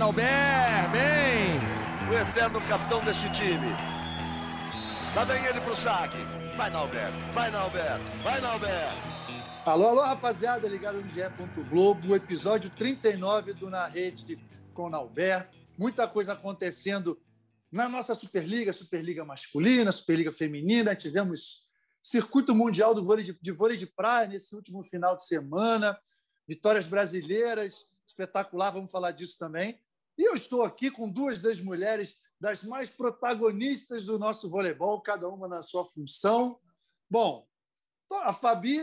Albert, bem! O eterno capitão deste time. Lá vem ele pro saque. Vai, Nalber, vai, Nalber, vai, Nalber. Alô, alô, rapaziada, ligado no GE. Globo, episódio 39 do Na Rede com Nalber. Muita coisa acontecendo na nossa Superliga, Superliga masculina, Superliga feminina. Tivemos circuito mundial do vôlei de, de vôlei de praia nesse último final de semana. Vitórias brasileiras, espetacular, vamos falar disso também. E eu estou aqui com duas das mulheres das mais protagonistas do nosso voleibol, cada uma na sua função. Bom, a Fabi,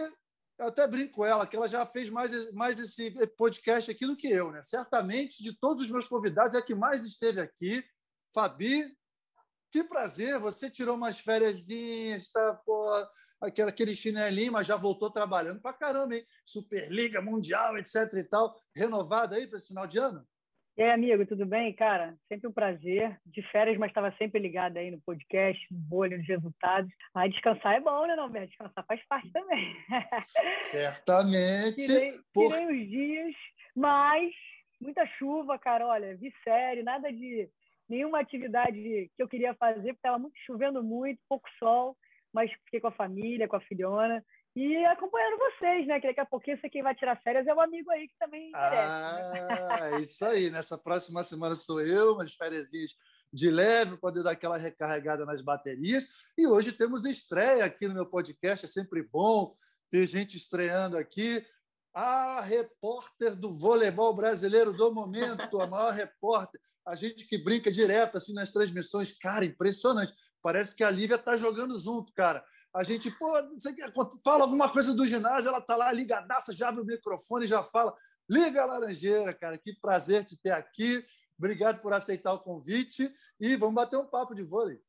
eu até brinco com ela, que ela já fez mais, mais esse podcast aqui do que eu, né? Certamente, de todos os meus convidados, é a que mais esteve aqui. Fabi, que prazer, você tirou umas férias, está, pô, aquele, chinelinho, mas já voltou trabalhando para caramba, hein? Superliga, Mundial, etc e tal. Renovado aí para esse final de ano? E aí, amigo, tudo bem? Cara, sempre um prazer. De férias, mas estava sempre ligado aí no podcast, no bolho, nos resultados. Ah, descansar é bom, né, Norberto? Descansar faz parte também. Certamente. tirei, Por... tirei os dias, mas muita chuva, cara. Olha, vi série, nada de nenhuma atividade que eu queria fazer, porque estava muito chovendo muito, pouco sol, mas fiquei com a família, com a filhona. E acompanhando vocês, né? Que daqui a pouquinho você quem vai tirar férias é um amigo aí que também merece. Né? Ah, é isso aí. Nessa próxima semana sou eu, umas férias de leve, poder dar aquela recarregada nas baterias. E hoje temos estreia aqui no meu podcast, é sempre bom ter gente estreando aqui. A repórter do voleibol brasileiro do momento, a maior repórter, a gente que brinca direto assim nas transmissões, cara, impressionante. Parece que a Lívia está jogando junto, cara. A gente, pô, você fala alguma coisa do ginásio, ela está lá ligadaça, já abre o microfone e já fala. Lívia Laranjeira, cara, que prazer te ter aqui. Obrigado por aceitar o convite e vamos bater um papo de vôlei.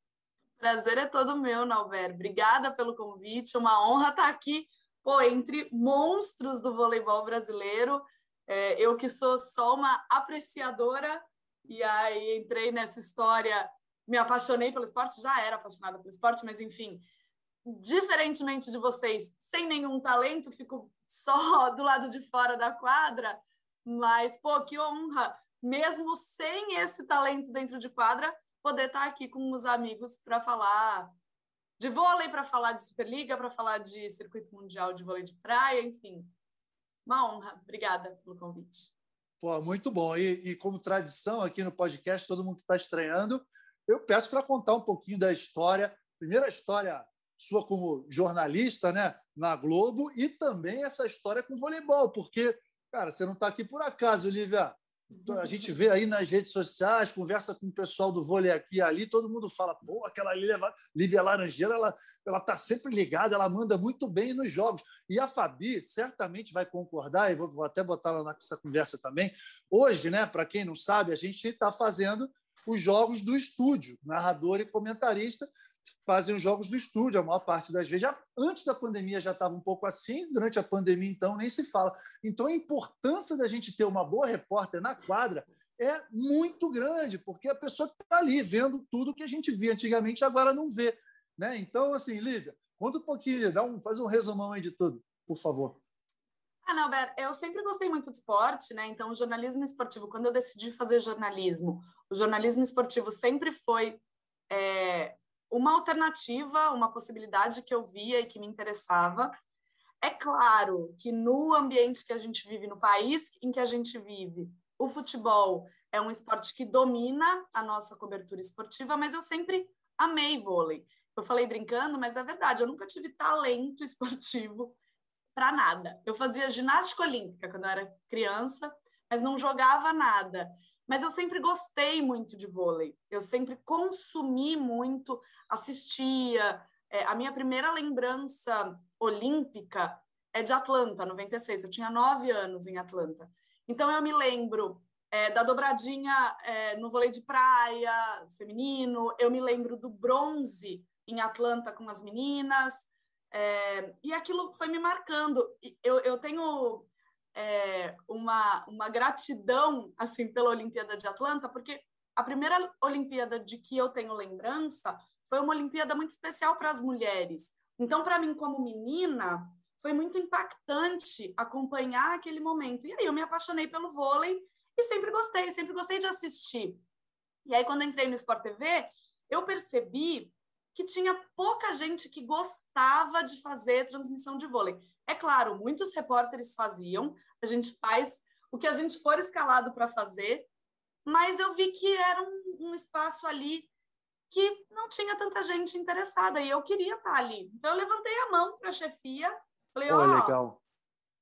Prazer é todo meu, Nalber. Obrigada pelo convite. Uma honra estar aqui, pô, entre monstros do voleibol brasileiro. É, eu que sou só uma apreciadora e aí entrei nessa história, me apaixonei pelo esporte, já era apaixonada pelo esporte, mas enfim, diferentemente de vocês, sem nenhum talento, fico só do lado de fora da quadra, mas, pô, que honra, mesmo sem esse talento dentro de quadra, poder estar aqui com os amigos para falar de vôlei, para falar de Superliga, para falar de circuito mundial de vôlei de praia, enfim. Uma honra. Obrigada pelo convite. Pô, muito bom. E, e como tradição aqui no podcast, todo mundo que está estreando, eu peço para contar um pouquinho da história. Primeira história sua como jornalista né, na Globo e também essa história com voleibol, porque, cara, você não está aqui por acaso, Lívia. A gente vê aí nas redes sociais, conversa com o pessoal do vôlei aqui e ali, todo mundo fala, pô, aquela Lívia, Laranjeira, ela ela está sempre ligada, ela manda muito bem nos jogos. E a Fabi certamente vai concordar, e vou, vou até botar ela nessa conversa também. Hoje, né, para quem não sabe, a gente está fazendo os jogos do estúdio, narrador e comentarista, fazem os jogos do estúdio a maior parte das vezes. Já, antes da pandemia já estava um pouco assim, durante a pandemia, então, nem se fala. Então, a importância da gente ter uma boa repórter na quadra é muito grande, porque a pessoa está ali vendo tudo que a gente via antigamente, agora não vê. Né? Então, assim, Lívia, conta um pouquinho, dá um, faz um resumão aí de tudo, por favor. Ah, não, Alberto, eu sempre gostei muito de esporte, né? Então, o jornalismo esportivo, quando eu decidi fazer jornalismo, o jornalismo esportivo sempre foi é, uma alternativa, uma possibilidade que eu via e que me interessava. É claro que no ambiente que a gente vive, no país em que a gente vive, o futebol é um esporte que domina a nossa cobertura esportiva, mas eu sempre amei vôlei. Eu falei brincando, mas é verdade, eu nunca tive talento esportivo para nada. Eu fazia ginástica olímpica quando eu era criança, mas não jogava nada. Mas eu sempre gostei muito de vôlei. Eu sempre consumi muito, assistia. É, a minha primeira lembrança olímpica é de Atlanta, 96. Eu tinha nove anos em Atlanta. Então eu me lembro é, da dobradinha é, no vôlei de praia feminino. Eu me lembro do bronze em Atlanta com as meninas. É, e aquilo foi me marcando. Eu, eu tenho é, uma, uma gratidão assim pela Olimpíada de Atlanta, porque a primeira Olimpíada de que eu tenho lembrança foi uma Olimpíada muito especial para as mulheres. Então, para mim, como menina, foi muito impactante acompanhar aquele momento. E aí eu me apaixonei pelo vôlei E sempre gostei, sempre gostei de assistir. E aí, quando entrei no Sport TV, eu percebi que tinha pouca gente que gostava de fazer transmissão de vôlei. É claro, muitos repórteres faziam, a gente faz o que a gente for escalado para fazer, mas eu vi que era um, um, espaço ali que não tinha tanta gente interessada e eu queria estar ali. Então eu levantei a mão para a chefia, falei: ó, oh, legal.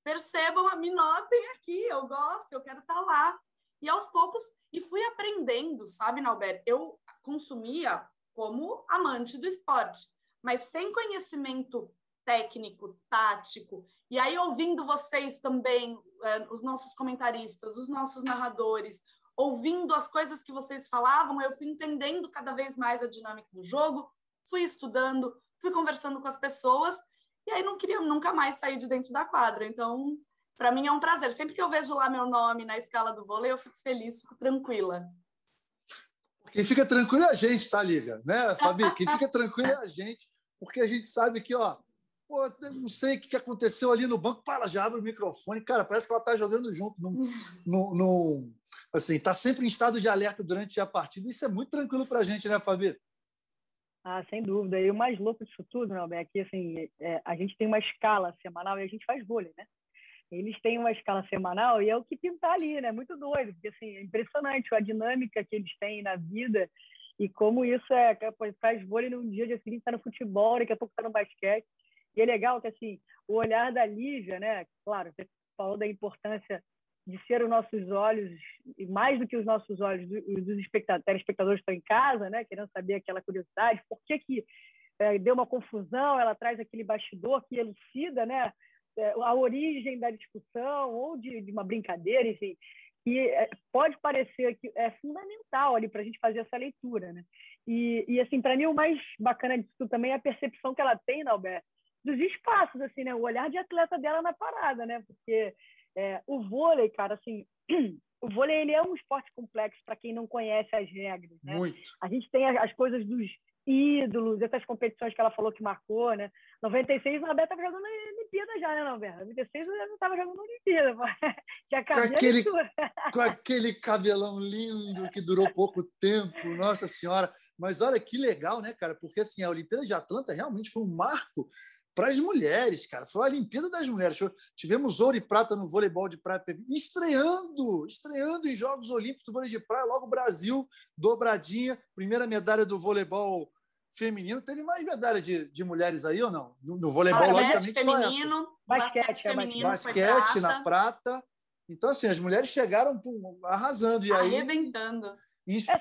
percebam, me notem aqui, eu gosto, eu quero estar lá. E aos poucos, e fui aprendendo, sabe, Nalber? Eu consumia como amante do esporte, mas sem conhecimento técnico, tático. E aí, ouvindo vocês também, eh, os nossos comentaristas, os nossos narradores, ouvindo as coisas que vocês falavam, eu fui entendendo cada vez mais a dinâmica do jogo, fui estudando, fui conversando com as pessoas, e aí não queria nunca mais sair de dentro da quadra. Então, para mim é um prazer. Sempre que eu vejo lá meu nome na escala do vôlei, eu fico feliz, fico tranquila. Quem fica tranquilo é a gente, tá, Lívia? Né, Fabi? Quem fica tranquilo é a gente, porque a gente sabe que, ó, pô, não sei o que aconteceu ali no banco, para, já abre o microfone, cara, parece que ela está jogando junto, no, no, no, assim, está sempre em estado de alerta durante a partida, isso é muito tranquilo para a gente, né, Fabi? Ah, sem dúvida. E o mais louco disso tudo, né, é que assim, é, a gente tem uma escala semanal e a gente faz vôlei, né? eles têm uma escala semanal e é o que pintar ali, né? Muito doido, porque assim, é impressionante a dinâmica que eles têm na vida e como isso é, faz vôlei num dia, dia seguinte tá no futebol, daqui a pouco tá no basquete. E é legal que assim, o olhar da Lívia, né? Claro, você falou da importância de ser os nossos olhos, e mais do que os nossos olhos, dos espectadores, telespectadores estão em casa, né? Querendo saber aquela curiosidade, por que que é, deu uma confusão, ela traz aquele bastidor que elucida, né? É, a origem da discussão ou de, de uma brincadeira, enfim, que é, pode parecer que é fundamental ali para a gente fazer essa leitura, né? E, e assim, para mim o mais bacana disso também é a percepção que ela tem, Alberto, dos espaços, assim, né? O olhar de atleta dela na parada, né? Porque é, o vôlei, cara, assim, o vôlei ele é um esporte complexo para quem não conhece as regras, né? Muito. A gente tem as, as coisas dos ídolos, essas competições que ela falou que marcou, né? 96, a Roberta estava jogando na Olimpíada já, né, Roberta? 96 eu estava jogando na Olimpíada, com aquele, com aquele cabelão lindo que durou pouco tempo, nossa senhora. Mas olha que legal, né, cara? Porque assim, a Olimpíada de Atlanta realmente foi um marco para as mulheres, cara. Foi a Olimpíada das Mulheres. Tivemos ouro e prata no voleibol de praia, estreando, estreando em Jogos Olímpicos do vôlei de praia, logo o Brasil, dobradinha, primeira medalha do voleibol feminino. Teve mais medalha de, de mulheres aí ou não? No, no voleibol, basquete logicamente, feminino, só Basquete, basquete feminino, basquete na prata. Então, assim, as mulheres chegaram pum, arrasando. E aí, Arrebentando.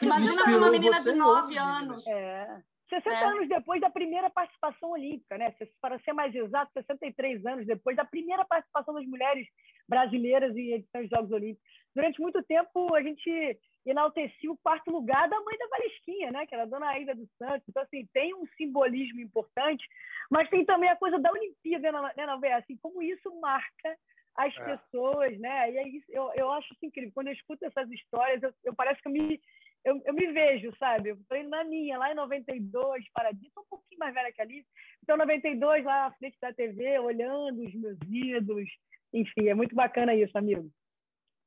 Imagina uma menina de 9 anos. É. 60 é. anos depois da primeira participação olímpica, né? Para ser mais exato, 63 anos depois da primeira participação das mulheres brasileiras em edições de Jogos Olímpicos. Durante muito tempo, a gente enaltecia o quarto lugar da mãe da Valesquinha, né? Que era a dona Aida dos Santos. Então, assim, tem um simbolismo importante, mas tem também a coisa da Olimpíada, né, Nové? Assim, como isso marca as é. pessoas, né? E é isso, eu, eu acho assim, incrível. Quando eu escuto essas histórias, eu, eu parece que eu me, eu, eu me vejo, sabe? Eu tô na minha, lá em 92, Paradis, sou um pouquinho mais velha que ali. Então, 92, lá à frente da TV, olhando os meus ídolos. Enfim, é muito bacana isso, amigo.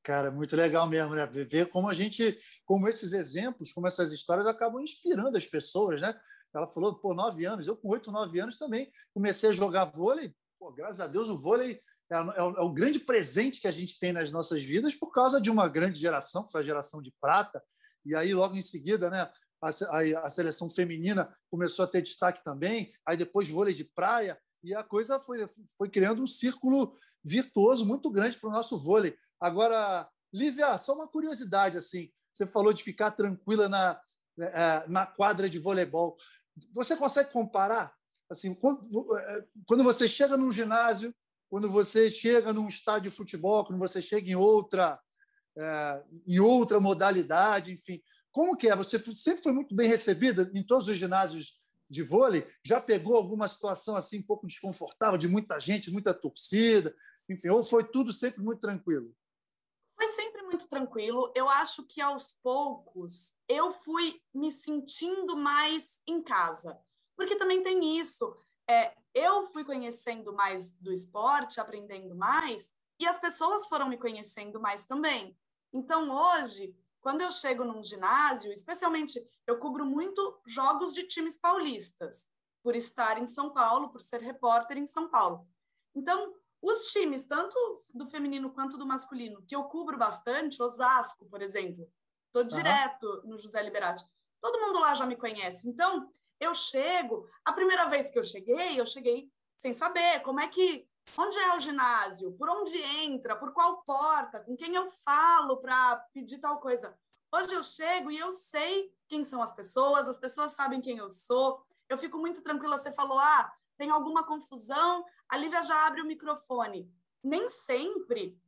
Cara, muito legal mesmo, né? Ver como a gente, como esses exemplos, como essas histórias acabam inspirando as pessoas, né? Ela falou, pô, nove anos, eu com oito, nove anos também comecei a jogar vôlei. Pô, graças a Deus, o vôlei é, é, é, o grande presente que a gente tem nas nossas vidas por causa de uma grande geração, que foi a geração de prata. E aí, logo em seguida, né, a, a, a seleção feminina começou a ter destaque também. Aí depois vôlei de praia. E a coisa foi, foi criando um círculo virtuoso muito grande para o nosso vôlei. Agora, Lívia, só uma curiosidade assim. Você falou de ficar tranquila na, é, na quadra de voleibol. Você consegue comparar assim quando, é, quando você chega num ginásio, quando você chega num estádio de futebol, quando você chega em outra em outra modalidade, enfim, como que é? Você sempre foi muito bem recebida em todos os ginásios de vôlei? Já pegou alguma situação assim um pouco desconfortável de muita gente, muita torcida, enfim, ou foi tudo sempre muito tranquilo? Foi sempre muito tranquilo. Eu acho que aos poucos eu fui me sentindo mais em casa, porque também tem isso. É, eu fui conhecendo mais do esporte, aprendendo mais, e as pessoas foram me conhecendo mais também. Então, hoje, quando eu chego num ginásio, especialmente, eu cubro muito jogos de times paulistas, por estar em São Paulo, por ser repórter em São Paulo. Então, os times, tanto do feminino quanto do masculino, que eu cubro bastante, Osasco, por exemplo, estou direto uhum. no José Liberati, todo mundo lá já me conhece. Então, eu chego, a primeira vez que eu cheguei, eu cheguei sem saber como é que Onde é o ginásio? Por onde entra? Por qual porta? Com quem eu falo para pedir tal coisa? Hoje eu chego e eu sei quem são as pessoas, as pessoas sabem quem eu sou. Eu fico muito tranquila. Você falou, ah, tem alguma confusão? A Lívia já abre o microfone. Nem sempre,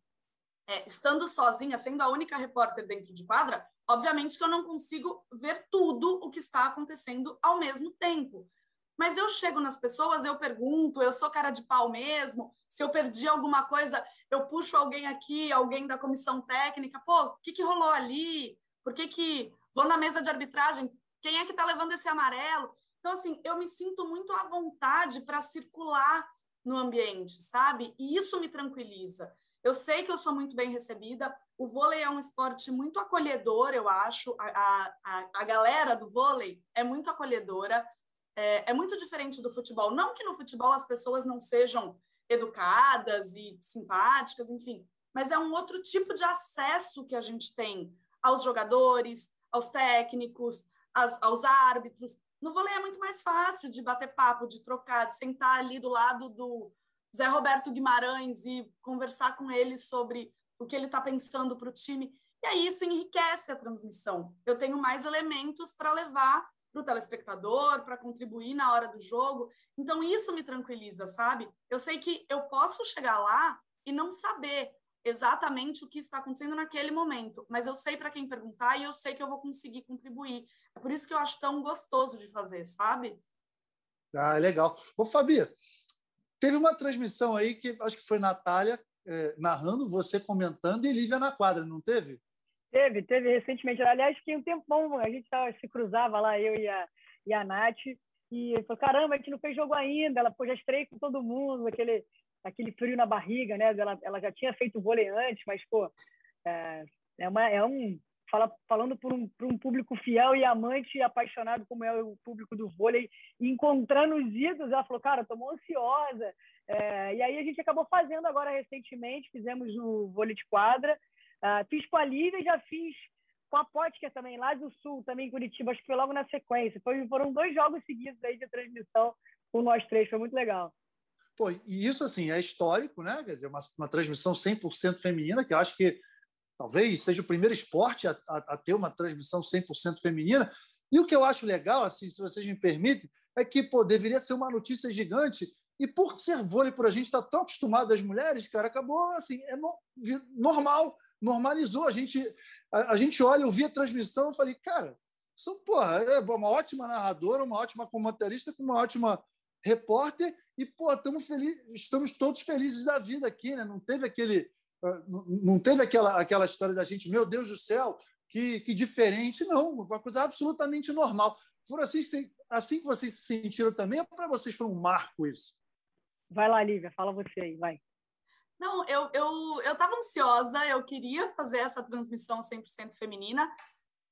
é, estando sozinha, sendo a única repórter dentro de quadra, obviamente que eu não consigo ver tudo o que está acontecendo ao mesmo tempo. Mas eu chego nas pessoas, eu pergunto, eu sou cara de pau mesmo. Se eu perdi alguma coisa, eu puxo alguém aqui, alguém da comissão técnica. Pô, o que, que rolou ali? Por que, que vou na mesa de arbitragem? Quem é que está levando esse amarelo? Então, assim, eu me sinto muito à vontade para circular no ambiente, sabe? E isso me tranquiliza. Eu sei que eu sou muito bem recebida. O vôlei é um esporte muito acolhedor, eu acho. A, a, a galera do vôlei é muito acolhedora é, é muito diferente do futebol. Não que no futebol as pessoas não sejam educadas e simpáticas, enfim, mas é um outro tipo de acesso que a gente tem aos jogadores, aos técnicos, aos, aos árbitros. No vôlei é muito mais fácil de bater papo, de trocar, de sentar ali do lado do Zé Roberto Guimarães e conversar com ele sobre o que ele está pensando para o time. E aí isso enriquece a transmissão. Eu tenho mais elementos para levar para o telespectador, para contribuir na hora do jogo. Então, isso me tranquiliza, sabe? Eu sei que eu posso chegar lá e não saber exatamente o que está acontecendo naquele momento, mas eu sei para quem perguntar e eu sei que eu vou conseguir contribuir. É por isso que eu acho tão gostoso de fazer, sabe? Ah, legal. Ô, Fabi, teve uma transmissão aí que acho que foi Natália é, narrando, você comentando e Lívia na quadra, não teve? Teve, teve recentemente. Aliás, que um tempão a gente tava, se cruzava lá, eu e a, e a Nath, e falou: caramba, a gente não fez jogo ainda. Ela pô, já estreia com todo mundo, aquele, aquele frio na barriga, né? Ela, ela já tinha feito vôlei antes, mas, pô, é, é, uma, é um. Fala, falando por um, por um público fiel e amante e apaixonado como é o público do vôlei, encontrando os ídolos, ela falou, cara, estou ansiosa. É, e aí a gente acabou fazendo agora recentemente, fizemos no vôlei de quadra, Uh, fiz com a Lívia já fiz com a Potker também, lá do Sul, também em Curitiba, acho que foi logo na sequência. Foi, foram dois jogos seguidos aí de transmissão com nós três, foi muito legal. Pô, e isso, assim, é histórico, né? Quer dizer, uma, uma transmissão 100% feminina, que eu acho que talvez seja o primeiro esporte a, a, a, ter uma transmissão 100% feminina. E o que eu acho legal, assim, se vocês me permitem, é que pô, deveria ser uma notícia gigante. E por ser vôlei, por a gente estar tão acostumado às mulheres, cara, acabou assim, é no, normal normalizou. A gente, a, a gente olha, eu vi a transmissão e falei, cara, são, porra, é uma ótima narradora, uma ótima comentarista, uma ótima repórter, e, pô, estamos, estamos todos felizes da vida aqui, né? Não teve aquele. Ah, não teve aquela, aquela história da gente, meu Deus do céu, que, que diferente. Não, uma coisa absolutamente normal. Foram assim, assim que vocês se sentiram também, ou para vocês foi um marco isso? Vai lá, Lívia, fala você aí, vai. Não, eu eu eu estava ansiosa, eu queria fazer essa transmissão 100% feminina,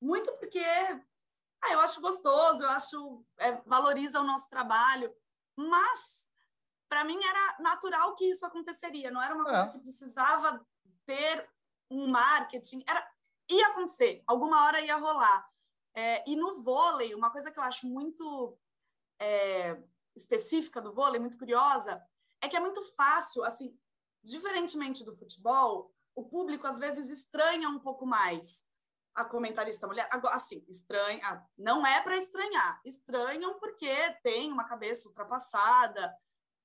muito porque ah, eu acho gostoso, eu acho é, valoriza o nosso trabalho, mas para mim era natural que isso aconteceria, não era uma coisa é. que precisava ter um marketing, era ia acontecer, alguma hora ia rolar. É, e no vôlei, uma coisa que eu acho muito é, específica do vôlei, muito curiosa, é que é muito fácil, assim, Diferentemente do futebol, o público às vezes estranha um pouco mais a comentarista mulher. Agora, assim, estranha, ah, não é para estranhar. Estranham porque tem uma cabeça ultrapassada,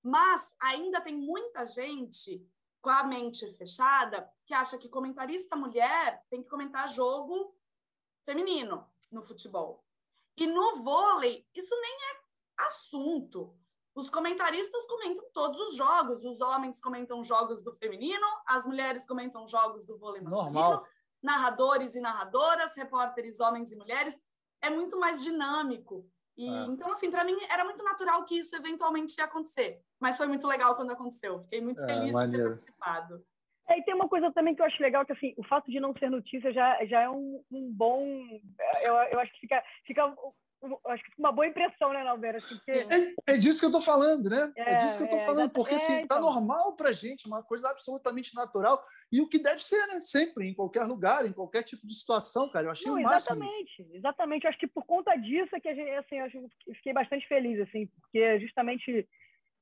mas ainda tem muita gente com a mente fechada que acha que comentarista mulher tem que comentar jogo feminino no futebol. E no vôlei, isso nem é assunto. Os comentaristas comentam todos os jogos. Os homens comentam jogos do feminino, as mulheres comentam jogos do vôlei masculino. Normal. Narradores e narradoras, repórteres homens e mulheres. É muito mais dinâmico. E, é. Então, assim, para mim era muito natural que isso eventualmente ia acontecer. Mas foi muito legal quando aconteceu. Fiquei muito é, feliz maneiro. de ter participado. É, e tem uma coisa também que eu acho legal, que assim, o fato de não ser notícia já, já é um, um bom. Eu, eu acho que fica, fica acho que uma boa impressão, né, Nalbera? Assim, porque... é, é, disso que eu estou falando, né? É, é, disso que eu estou é, falando, porque assim, é, tá então... normal para gente, uma coisa absolutamente natural e o que deve ser, né? Sempre, em qualquer lugar, em qualquer tipo de situação, cara. Eu achei Não, o máximo Exatamente, isso. exatamente. Eu acho que por conta disso é que a gente, assim, eu fiquei bastante feliz, assim, porque justamente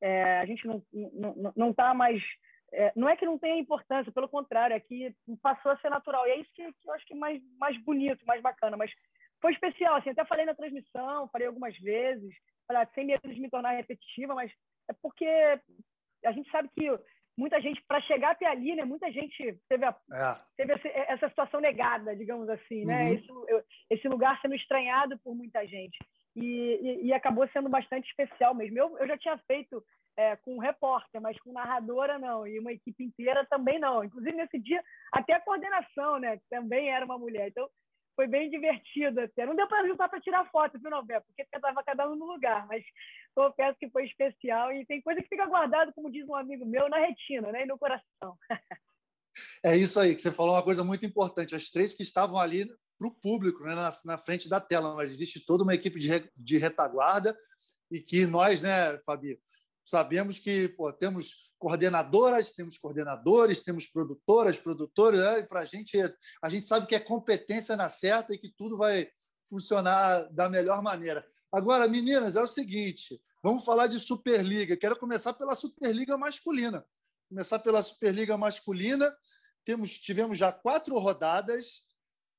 é, a gente não não, não tá mais é, não é que não tenha importância, pelo contrário, é que passou a ser natural. E é isso que, que eu acho que é mais, mais bonito, mais bacana. Mas foi especial, assim, até falei na transmissão, falei algumas vezes, sem medo de me tornar repetitiva, mas é porque a gente sabe que muita gente, para chegar até ali, né, muita gente teve, a, é. teve essa situação negada, digamos assim, né? Uhum. Esse, esse, lugar sendo estranhado por muita gente. E, e, e, acabou sendo bastante especial mesmo. Eu, eu já tinha feito é, com repórter, mas com narradora não, e uma equipe inteira também não. Inclusive, nesse dia, até a coordenação, né, também era uma mulher. Então, foi bem divertido até. Não deu para juntar para tirar foto, viu, Nobel? Porque estava cada um no lugar, mas confesso que foi especial e tem coisa que fica guardada, como diz um amigo meu, na retina né, e no coração. É isso aí, que você falou uma coisa muito importante. As três que estavam ali para o público, né, na, na, frente da tela, mas existe toda uma equipe de, re, de retaguarda e que nós, né, Fabi, sabemos que pô, temos coordenadoras, temos coordenadores, temos produtoras, produtores, né? para a gente, a gente sabe que é competência na certa e que tudo vai funcionar da melhor maneira. Agora, meninas, é o seguinte, vamos falar de Superliga. Quero começar pela Superliga masculina. Começar pela Superliga masculina. Temos, tivemos já quatro rodadas.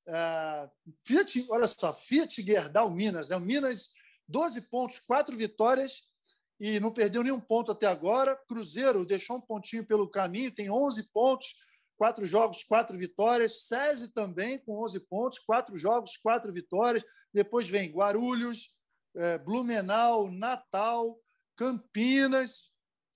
Uh, Fiat, olha só, Fiat Gerdau Minas, né? Minas 12 pontos, quatro vitórias e não perdeu nenhum ponto até agora. Cruzeiro deixou um pontinho pelo caminho, tem 11 pontos, quatro jogos, quatro vitórias. SESI também com 11 pontos, quatro jogos, quatro vitórias. Depois vem Guarulhos, é, Blumenau, Natal, Campinas,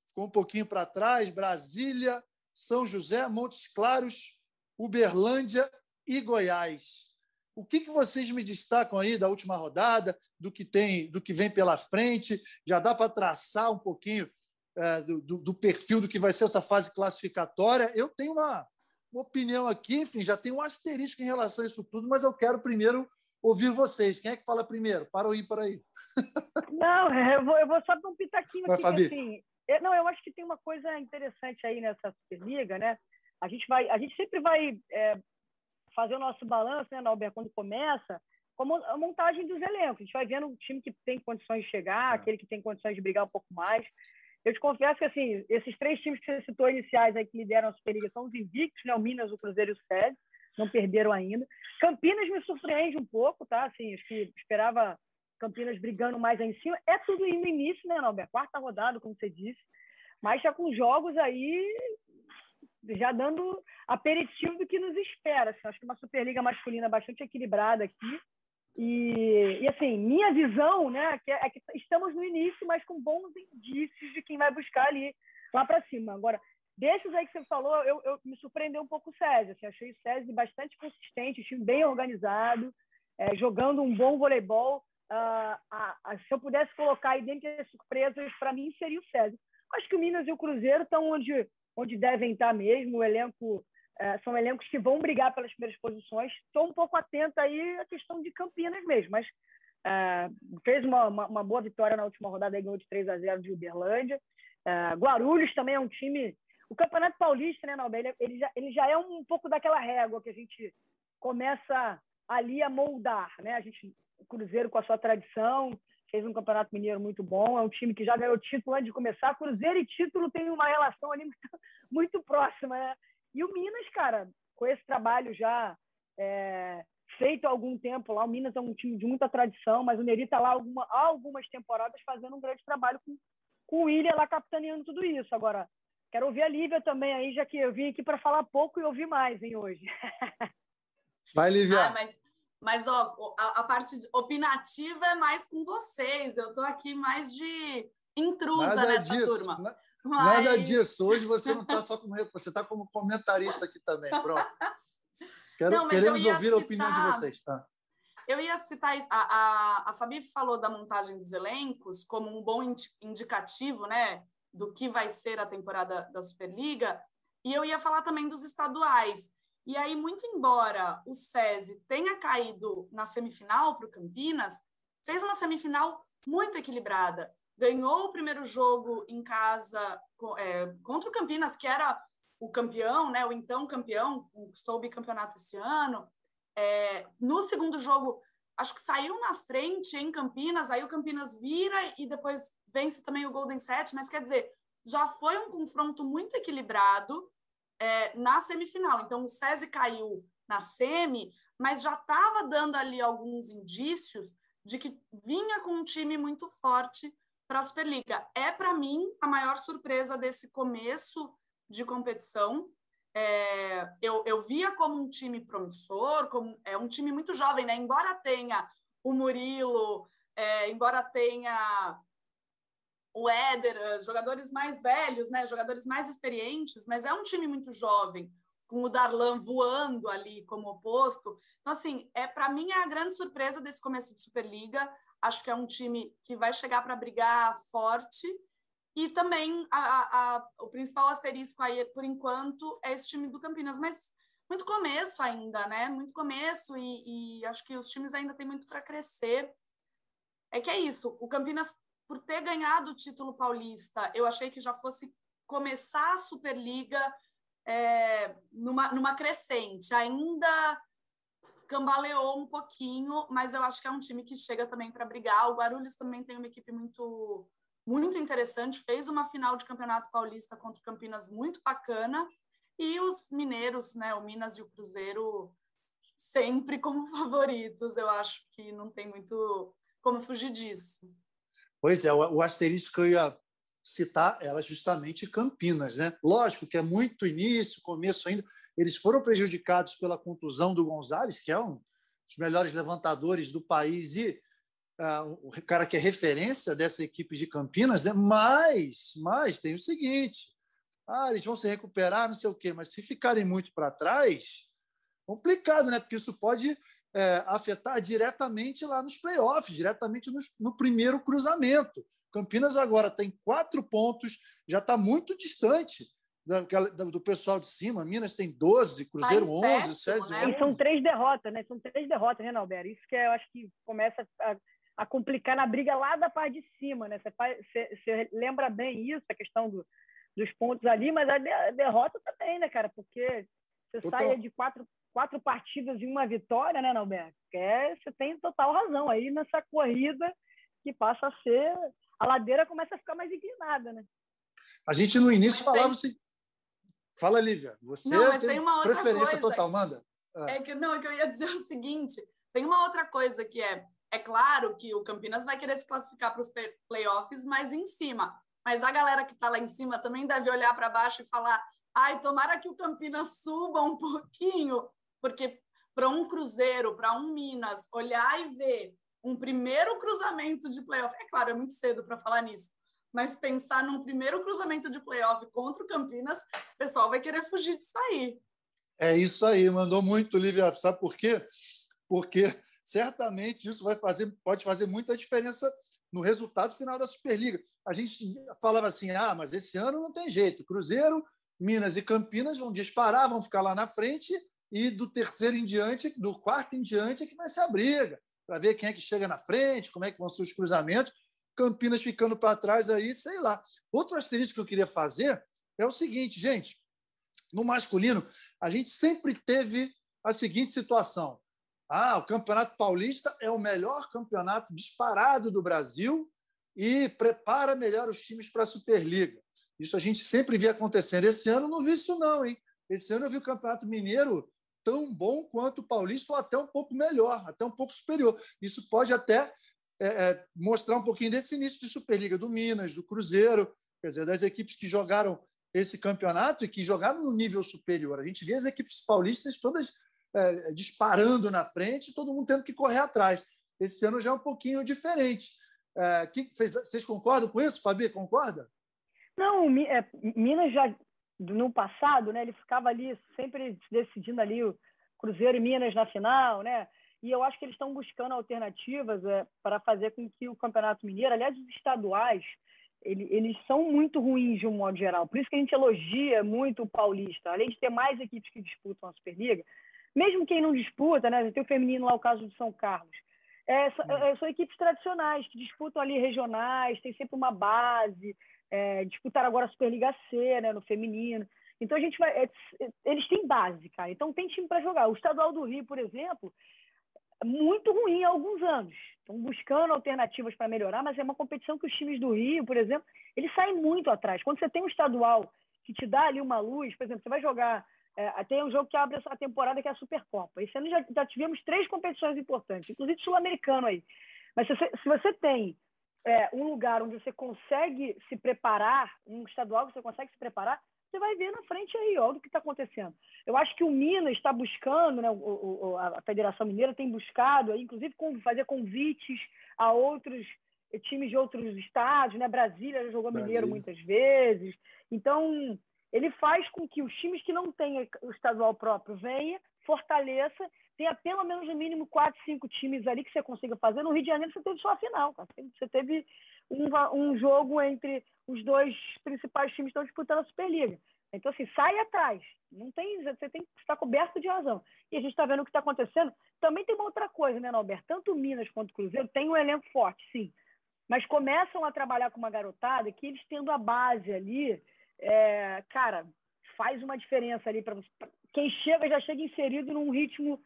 ficou um pouquinho para trás, Brasília, São José, Montes Claros, Uberlândia e Goiás. O que, que vocês me destacam aí da última rodada, do que tem, do que vem pela frente? Já dá para traçar um pouquinho é, do, do, perfil do que vai ser essa fase classificatória? Eu tenho uma, uma opinião aqui, enfim, já tem um asterisco em relação a isso tudo, mas eu quero primeiro ouvir vocês. Quem é que fala primeiro? Para o para aí. Não, eu vou, eu vou só dar um pitaquinho Vai, aqui. Fabi. Assim, eu, não, eu acho que tem uma coisa interessante aí nessa Superliga, né? A gente vai, a gente sempre vai é, fazer o nosso balanço, né, Norberto, quando começa, como a montagem dos elencos. A gente vai vendo o time que tem condições de chegar, é. aquele que tem condições de brigar um pouco mais. Eu te confesso que, assim, esses três times que você citou iniciais aí que lideram a Superliga são os invictos, né? O Minas, o Cruzeiro e o SED, não perderam ainda. Campinas me surpreende um pouco, tá? Assim, acho que esperava Campinas brigando mais aí em cima. É tudo no início, né, Norberto? Quarta rodada, como você disse. Mas já com jogos aí já dando aperitivo do que nos espera. Assim, acho que uma Superliga masculina bastante equilibrada aqui. E, e assim, minha visão né, que é, é, que estamos no início, mas com bons indícios de quem vai buscar ali lá para cima. Agora, desses aí que você falou, eu, eu me surpreendeu um pouco o César. Assim, achei o César bastante consistente, o time bem organizado, é, jogando um bom voleibol. Uh, se eu pudesse colocar aí dentro das surpresas, para mim seria o César. Acho que o Minas e o Cruzeiro estão onde onde devem estar mesmo. O elenco é, são elencos que vão brigar pelas primeiras posições. Estou um pouco atenta aí à questão de Campinas mesmo, mas é, fez uma, uma, uma, boa vitória na última rodada ganhou de 3 a 0 de Uberlândia. É, Guarulhos também é um time. O Campeonato Paulista, né, Nobel, ele, já, ele já é um pouco daquela régua que a gente começa ali a moldar, né? A gente, o Cruzeiro com a sua tradição, fez um campeonato mineiro muito bom, é um time que já ganhou título antes de começar. Cruzeiro e título tem uma relação ali muito, muito próxima, né? E o Minas, cara, com esse trabalho já é, feito há algum tempo lá, o Minas é um time de muita tradição, mas o Neri está lá alguma, há algumas temporadas fazendo um grande trabalho com, com o William lá capitaneando tudo isso. Agora, quero ouvir a Lívia também aí, já que eu vim aqui para falar pouco e ouvir mais, hein, hoje. Vai, Lívia. Ah, mas mas ó, a, a, parte opinativa é mais com vocês. Eu estou aqui mais de intrusa nada nessa disso, turma. Na, Mas... Nada disso. Hoje você não está só como você está como comentarista aqui também. Pronto. Quero, não, queremos ouvir citar... a opinião de vocês. Ah. Eu ia citar isso. A, a, a Fabi falou da montagem dos elencos como um bom indicativo né, do que vai ser a temporada da Superliga. E eu ia falar também dos estaduais. E aí, muito embora o SESI tenha caído na semifinal para o Campinas, fez uma semifinal muito equilibrada. Ganhou o primeiro jogo em casa é, contra o Campinas, que era o campeão, né, o então campeão, conquistou o bicampeonato esse ano. É, no segundo jogo, acho que saiu na frente em Campinas, aí o Campinas vira e depois vence também o Golden Set, mas quer dizer, já foi um confronto muito equilibrado é, na semifinal. Então, o SESI caiu na semi, mas já estava dando ali alguns indícios de que vinha com um time muito forte para a Superliga. É, para mim, a maior surpresa desse começo de competição. É, eu, eu via como um time promissor, como é um time muito jovem, né? Embora tenha o Murilo, é, embora tenha o Éder, jogadores mais velhos, né? Jogadores mais experientes, mas é um time muito jovem, com o Darlan voando ali como oposto. Então, assim, é para mim é a grande surpresa desse começo de Superliga. Acho que é um time que vai chegar para brigar forte e também a, a, o principal asterisco aí, por enquanto, é esse time do Campinas. Mas muito começo ainda, né? Muito começo e, e acho que os times ainda têm muito para crescer. É que é isso. O Campinas, por ter ganhado o título paulista, eu achei que já fosse começar a Superliga é, numa, numa crescente. Ainda cambaleou um pouquinho, mas eu acho que é um time que chega também para brigar. O Guarulhos também tem uma equipe muito muito interessante, fez uma final de Campeonato Paulista contra o Campinas muito bacana, e os mineiros, né, o Minas e o Cruzeiro, sempre como favoritos, eu acho que não tem muito como fugir disso. Pois é, o, asterisco que eu ia citar era justamente Campinas, né? Lógico que é muito início, começo ainda. Eles foram prejudicados pela contusão do Gonzalez, que é um dos melhores levantadores do país e uh, o cara que é referência dessa equipe de Campinas, né? mas, mas tem o seguinte: ah, eles vão se recuperar, não sei o quê, mas se ficarem muito para trás, complicado, né? Porque isso pode é, afetar diretamente lá nos playoffs, diretamente no, no primeiro cruzamento. Campinas agora tem quatro pontos, já está muito distante do pessoal de cima. Minas tem 12, Cruzeiro tá 11, sétimo, né? E são três derrotas, né? São três derrotas, né, Alberto? Isso que eu acho que começa a a complicar na briga lá da parte de cima, né? Você, faz, lembra bem isso, a questão do, dos pontos ali, mas a, de, a derrota também, né, cara? Porque você total. sai de quatro, quatro partidas e uma vitória, né, Norberto? É, você tem total razão aí nessa corrida que passa a ser. A ladeira começa a ficar mais inclinada, né? A gente no início mas falava tem... assim. Fala, Lívia. Você não, tem, tem uma preferência total, manda. É. é que não, é que eu ia dizer o seguinte: tem uma outra coisa que é é claro que o Campinas vai querer se classificar para os playoffs mais em cima, mas a galera que está lá em cima também deve olhar para baixo e falar: ai, tomara que o Campinas suba um pouquinho, porque para um Cruzeiro, para um Minas, olhar e ver um primeiro cruzamento de playoff, é claro, é muito cedo para falar nisso, mas pensar num primeiro cruzamento de playoff contra o Campinas, o pessoal vai querer fugir disso aí. É isso aí, mandou muito, Lívia. Sabe por quê? Porque certamente isso vai fazer, pode fazer muita diferença no resultado final da Superliga. A gente falava assim: ah, mas esse ano não tem jeito. Cruzeiro, Minas e Campinas vão disparar, vão ficar lá na frente, e do terceiro em diante, do quarto em diante, é que vai ser a briga, para ver quem é que chega na frente, como é que vão ser os cruzamentos. Campinas ficando para trás aí, sei lá. Outro asterisco que eu queria fazer é o seguinte, gente: no masculino, a gente sempre teve a seguinte situação: ah, o Campeonato Paulista é o melhor campeonato disparado do Brasil e prepara melhor os times para a Superliga. Isso a gente sempre via acontecendo. Esse ano não vi isso, não, hein? Esse ano eu vi o Campeonato Mineiro tão bom quanto o Paulista, ou até um pouco melhor, até um pouco superior. Isso pode até é, é, mostrar um pouquinho desse início de Superliga do Minas, do Cruzeiro, quer dizer, das equipes que jogaram esse campeonato e que jogaram no nível superior. A gente vê as equipes paulistas todas é, disparando na frente, todo mundo tendo que correr atrás. Esse ano já é um pouquinho diferente. É, vocês, concordam com isso, Fabi? Concorda? Não, é, Minas já no passado, né? Ele ficava ali sempre decidindo ali o Cruzeiro e Minas na final, né? E eu acho que eles estão buscando alternativas é, para fazer com que o Campeonato Mineiro, aliás, os estaduais, ele, eles são muito ruins de um modo geral. Por isso que a gente elogia muito o Paulista. Além de ter mais equipes que disputam a Superliga, mesmo quem não disputa, né? Tem o feminino lá, o caso de São Carlos. É, são, é, são equipes tradicionais que disputam ali regionais, tem sempre uma base, é, disputaram agora a Superliga C, né, no feminino. Então a gente vai. É, eles têm base, cara. Então tem time para jogar. O Estadual do Rio, por exemplo, é muito ruim há alguns anos. Estão buscando alternativas para melhorar, mas é uma competição que os times do Rio, por exemplo, eles saem muito atrás. Quando você tem um estadual que te dá ali uma luz, por exemplo, você vai jogar. É, tem um jogo que abre essa temporada que é a Supercopa. Esse ano já, já tivemos três competições importantes, inclusive sul-americano aí. Mas se se você tem é, um lugar onde você consegue se preparar, um estadual que você consegue se preparar, você vai ver na frente aí, ó, o que está acontecendo. Eu acho que o Minas está buscando, né, o, o, a Federação Mineira tem buscado, inclusive, fazer convites a outros times de outros estados, né? Brasília já jogou Brasília. Mineiro muitas vezes. Então, ele faz com que os times que não têm o estadual próprio venha, fortaleça, tenha pelo menos no mínimo quatro, cinco times ali que você consiga fazer. No Rio de Janeiro você teve só a final, cara. Você teve um, um jogo entre os dois principais times que estão disputando a Superliga. Então, assim, sai atrás. Não tem, você tem que estar coberto de razão. E a gente está vendo o que está acontecendo. Também tem uma outra coisa, né, Norberto? Tanto Minas quanto Cruzeiro tem um elenco forte, sim. Mas começam a trabalhar com uma garotada que eles tendo a base ali, é, cara, faz uma diferença ali para quem chega já chega inserido num ritmo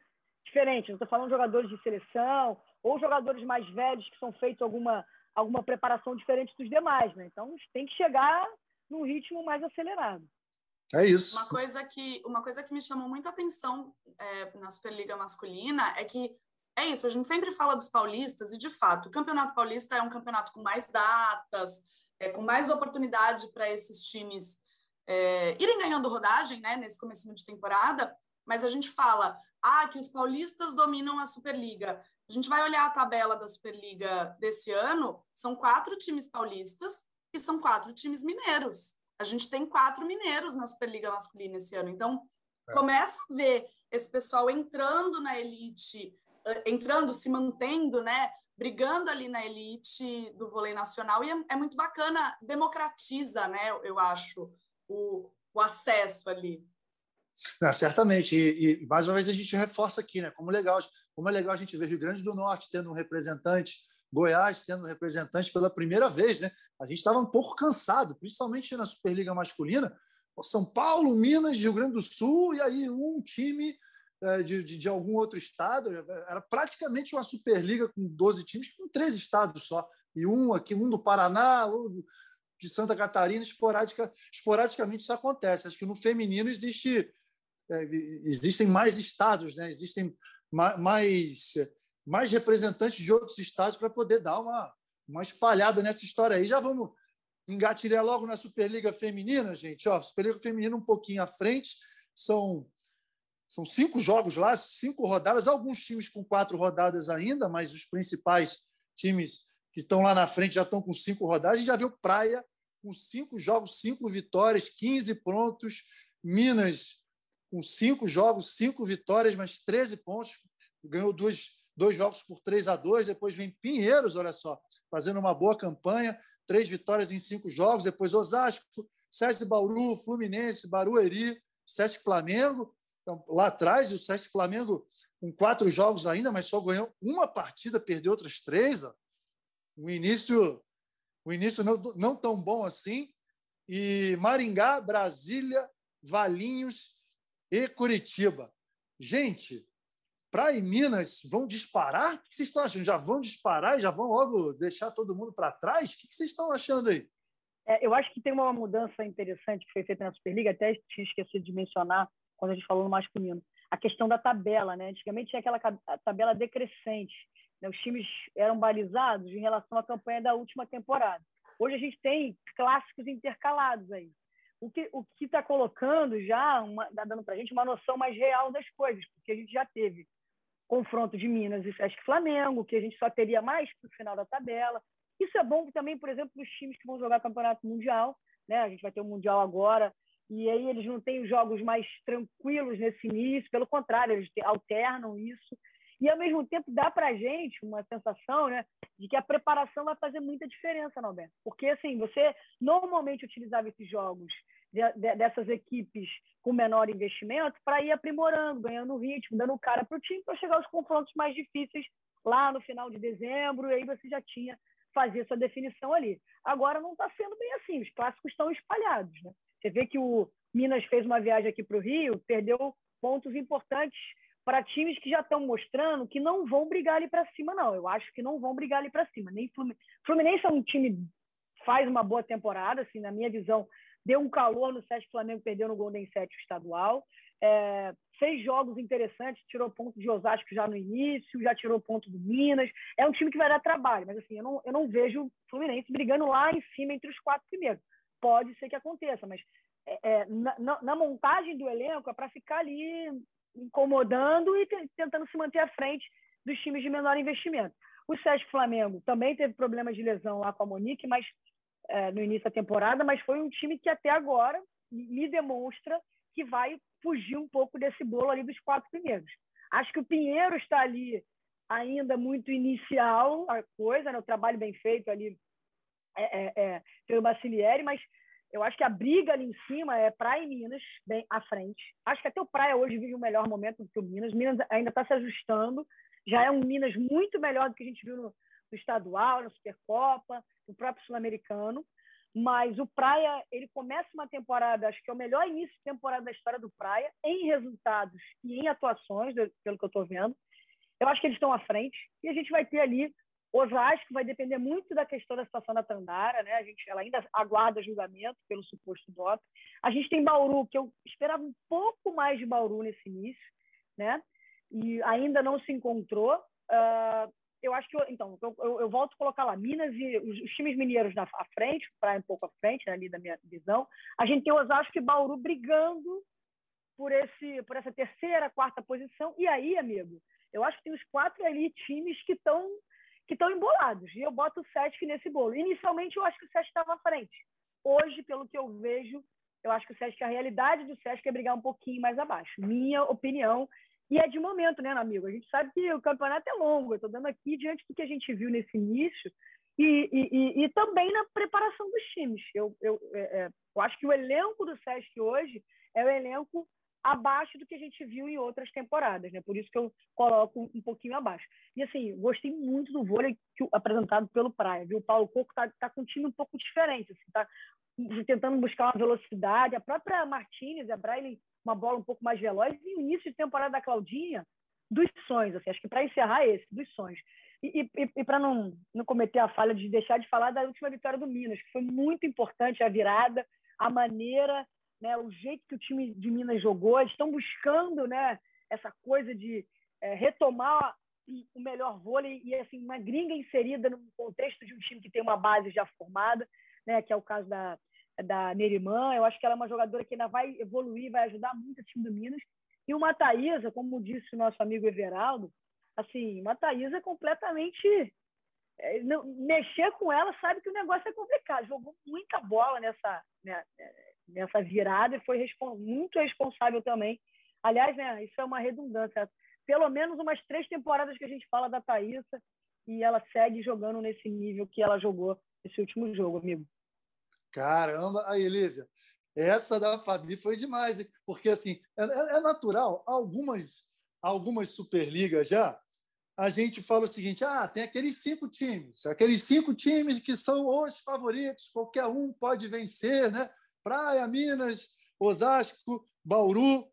diferente. Não estou falando de jogadores de seleção ou jogadores mais velhos que são feitos alguma alguma preparação diferente dos demais, né? Então tem que chegar num ritmo mais acelerado. É isso. Uma coisa que, uma coisa que me chamou muita atenção é, na Superliga masculina é que é isso, a gente sempre fala dos paulistas, e de fato, o Campeonato Paulista é um campeonato com mais datas, é, com mais oportunidade para esses times é, irem ganhando rodagem né, nesse começo de temporada, mas a gente fala ah, que os paulistas dominam a Superliga. A gente vai olhar a tabela da Superliga desse ano, são quatro times paulistas e são quatro times mineiros. A gente tem quatro mineiros na Superliga masculina esse ano. Então, é. começa a ver esse pessoal entrando na elite, eh, entrando, se mantendo, né? Brigando ali na elite do vôlei nacional. E é, é muito bacana, democratiza, né? Eu acho, o, o acesso ali. Não, certamente. E, e, mais uma vez a gente reforça aqui, né? Como legal, como é legal a gente ver Rio Grande do Norte tendo um representante, Goiás tendo um representante pela primeira vez, né? A gente estava um pouco cansado, principalmente na Superliga masculina. São Paulo, Minas, Rio Grande do Sul, e aí um time é, de, de, de, algum outro estado. Era praticamente uma Superliga com 12 times, com três estados só. E um aqui, um do Paraná, um de Santa Catarina, esporádica, esporadicamente isso acontece. Acho que no feminino existe existem mais estados, né? existem mais, mais representantes de outros estados para poder dar uma, uma espalhada nessa história aí. Já vamos engatilhar logo na Superliga Feminina, gente. Ó, Superliga Feminina um pouquinho à frente. São, são cinco jogos lá, cinco rodadas, alguns times com quatro rodadas ainda, mas os principais times que estão lá na frente já estão com cinco rodadas. A gente já viu Praia com cinco jogos, cinco vitórias, 15 prontos. Minas com cinco jogos, cinco vitórias, mas 13 pontos. Ganhou dois, dois jogos por 3 a 2 Depois vem Pinheiros, olha só, fazendo uma boa campanha. Três vitórias em cinco jogos. Depois Osasco, Sesc Bauru, Fluminense, Barueri, Sesc Flamengo. Então, lá atrás, o Sesc Flamengo com quatro jogos ainda, mas só ganhou uma partida, perdeu outras três. Ó. Um início, um início não, não tão bom assim. E Maringá, Brasília, Valinhos e Curitiba. Gente, Praia e Minas vão disparar? O que vocês estão achando? Já vão disparar e já vão logo deixar todo mundo para trás? O que vocês estão achando aí? É, eu acho que tem uma mudança interessante que foi feita na Superliga, até tinha esquecido de mencionar quando a gente falou no masculino. A questão da tabela, né? Antigamente tinha aquela tabela decrescente. Né? Os times eram balizados em relação à campanha da última temporada. Hoje a gente tem clássicos intercalados aí o que o está colocando já, está dando para a gente uma noção mais real das coisas, porque a gente já teve confronto de Minas e Sesc Flamengo, que a gente só teria mais para o final da tabela. Isso é bom também, por exemplo, para os times que vão jogar campeonato mundial, né? A gente vai ter o mundial agora e aí eles não têm os jogos mais tranquilos nesse início, pelo contrário, eles alternam isso. E, ao mesmo tempo, dá para a gente uma sensação né, de que a preparação vai fazer muita diferença, Norberto. Porque, assim, você normalmente utilizava esses jogos de, de, dessas equipes com menor investimento para ir aprimorando, ganhando ritmo, dando cara para o time para chegar aos confrontos mais difíceis lá no final de dezembro, e aí você já tinha fazer sua definição ali. Agora não está sendo bem assim, os clássicos estão espalhados. Né? Você vê que o Minas fez uma viagem aqui para o Rio, perdeu pontos importantes para times que já estão mostrando que não vão brigar ali para cima, não. Eu acho que não vão brigar ali para cima. Nem Fluminense. Fluminense é um time faz uma boa temporada, assim, na minha visão, deu um calor no Sesc Flamengo, perdeu no Golden Sete estadual. É, fez jogos interessantes, tirou ponto de Osasco já no início, já tirou ponto do Minas. É um time que vai dar trabalho, mas assim, eu não, eu não vejo o Fluminense brigando lá em cima entre os quatro primeiros. Pode ser que aconteça, mas é, é na, na, montagem do elenco é para ficar ali incomodando e tentando se manter à frente dos times de menor investimento. O Sesc Flamengo também teve problemas de lesão lá com a Monique, mas é, no início da temporada, mas foi um time que até agora me demonstra que vai fugir um pouco desse bolo ali dos quatro primeiros. Acho que o Pinheiro está ali ainda muito inicial a coisa, né? o trabalho bem feito ali é, é, é, pelo Bacilieri, mas eu acho que a briga ali em cima é Praia e Minas, bem à frente. Acho que até o Praia hoje vive um melhor momento do que o Minas. Minas ainda está se ajustando. Já é um Minas muito melhor do que a gente viu no, no estadual, na Supercopa, no próprio Sul-Americano. Mas o Praia, ele começa uma temporada, acho que é o melhor início de temporada da história do Praia, em resultados e em atuações, pelo que eu estou vendo. Eu acho que eles estão à frente. E a gente vai ter ali Osasco vai depender muito da questão da situação da Tandara, né? A gente, ela ainda aguarda julgamento pelo suposto doping. A gente tem Bauru, que eu esperava um pouco mais de Bauru nesse início, né? E ainda não se encontrou. Uh, eu acho que, eu, então, eu, eu, eu, volto a colocar lá, Minas e os, os times mineiros na à frente, praia um pouco à frente, né, ali da minha visão. A gente tem Osasco e Bauru brigando por, esse, por essa terceira, quarta posição. E aí, amigo, eu acho que tem os quatro ali times que estão que estão embolados. E eu boto o Sesc nesse bolo. Inicialmente, eu acho que o Sesc estava à frente. Hoje, pelo que eu vejo, eu acho que o Sesc, a realidade do Sesc é brigar um pouquinho mais abaixo. Minha opinião. E é de momento, né, amigo? A gente sabe que o campeonato é longo. Eu estou dando aqui diante do que a gente viu nesse início e, e, e, também na preparação dos times. Eu, eu, é, é, eu acho que o elenco do Sesc hoje é o elenco abaixo do que a gente viu em outras temporadas, né? Por isso que eu coloco um pouquinho abaixo. E assim, gostei muito do vôlei que, apresentado pelo Praia, viu? O Paulo Coco tá, tá com um time um pouco diferente, assim, tá tentando buscar uma velocidade. A própria Martinez, a Braille, uma bola um pouco mais veloz. E o início de temporada da Claudinha, dos sonhos, assim, acho que para encerrar esse, dos sonhos. E, e, e para não, não cometer a falha de deixar de falar da última vitória do Minas, que foi muito importante a virada, a maneira né, o jeito que o time de Minas jogou, eles estão buscando né, essa coisa de é, retomar o melhor vôlei e assim uma gringa inserida no contexto de um time que tem uma base já formada, né, que é o caso da, da Nerimã. Eu acho que ela é uma jogadora que ainda vai evoluir, vai ajudar muito o time do Minas. E uma Thaísa, como disse o nosso amigo Everaldo, assim, uma Thaísa completamente é, não, mexer com ela sabe que o negócio é complicado. Jogou muita bola nessa, né, nessa virada e foi muito responsável também. Aliás, né, isso é uma redundância. Pelo menos umas três temporadas que a gente fala da Thaísa e ela segue jogando nesse nível que ela jogou nesse último jogo, amigo. Caramba! Aí, Lívia, essa da Fabi foi demais, hein? porque assim, é, é, é natural, algumas, algumas Superligas já, a gente fala o seguinte: ah, tem aqueles cinco times, aqueles cinco times que são os favoritos, qualquer um pode vencer, né? Praia, Minas, Osasco, Bauru,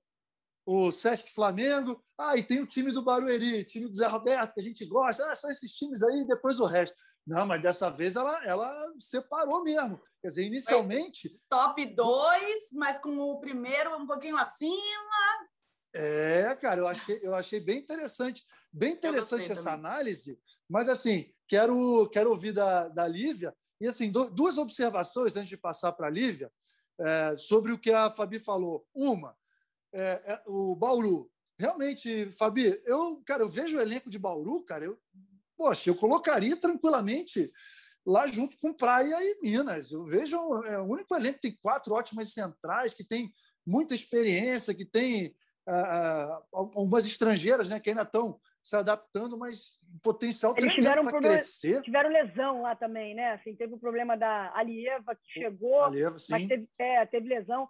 o Sesc Flamengo. Ah, e tem o time do Barueri, time do Zé Roberto, que a gente gosta. Ah, são esses times aí, depois o resto. Não, mas dessa vez ela, ela separou mesmo. Quer dizer, inicialmente. Foi top 2, mas com o primeiro um pouquinho acima. É, cara, eu achei, eu achei bem interessante. Bem interessante essa também. análise, mas assim, quero, quero ouvir da, da Lívia. E assim, duas observações antes de passar para a Lívia é, sobre o que a Fabi falou. Uma, é, é, o Bauru. Realmente, Fabi, eu, cara, eu vejo o elenco de Bauru, cara, eu, poxa, eu colocaria tranquilamente lá junto com Praia e Minas. Eu vejo é, o único elenco que tem quatro ótimas centrais, que tem muita experiência, que tem uh, algumas estrangeiras né, que ainda estão se adaptando, mas potencial Eles tiveram um problema, crescer. Tiveram lesão lá também, né? Assim, teve o problema da Alieva, que chegou, Alieva, mas teve, é, teve lesão.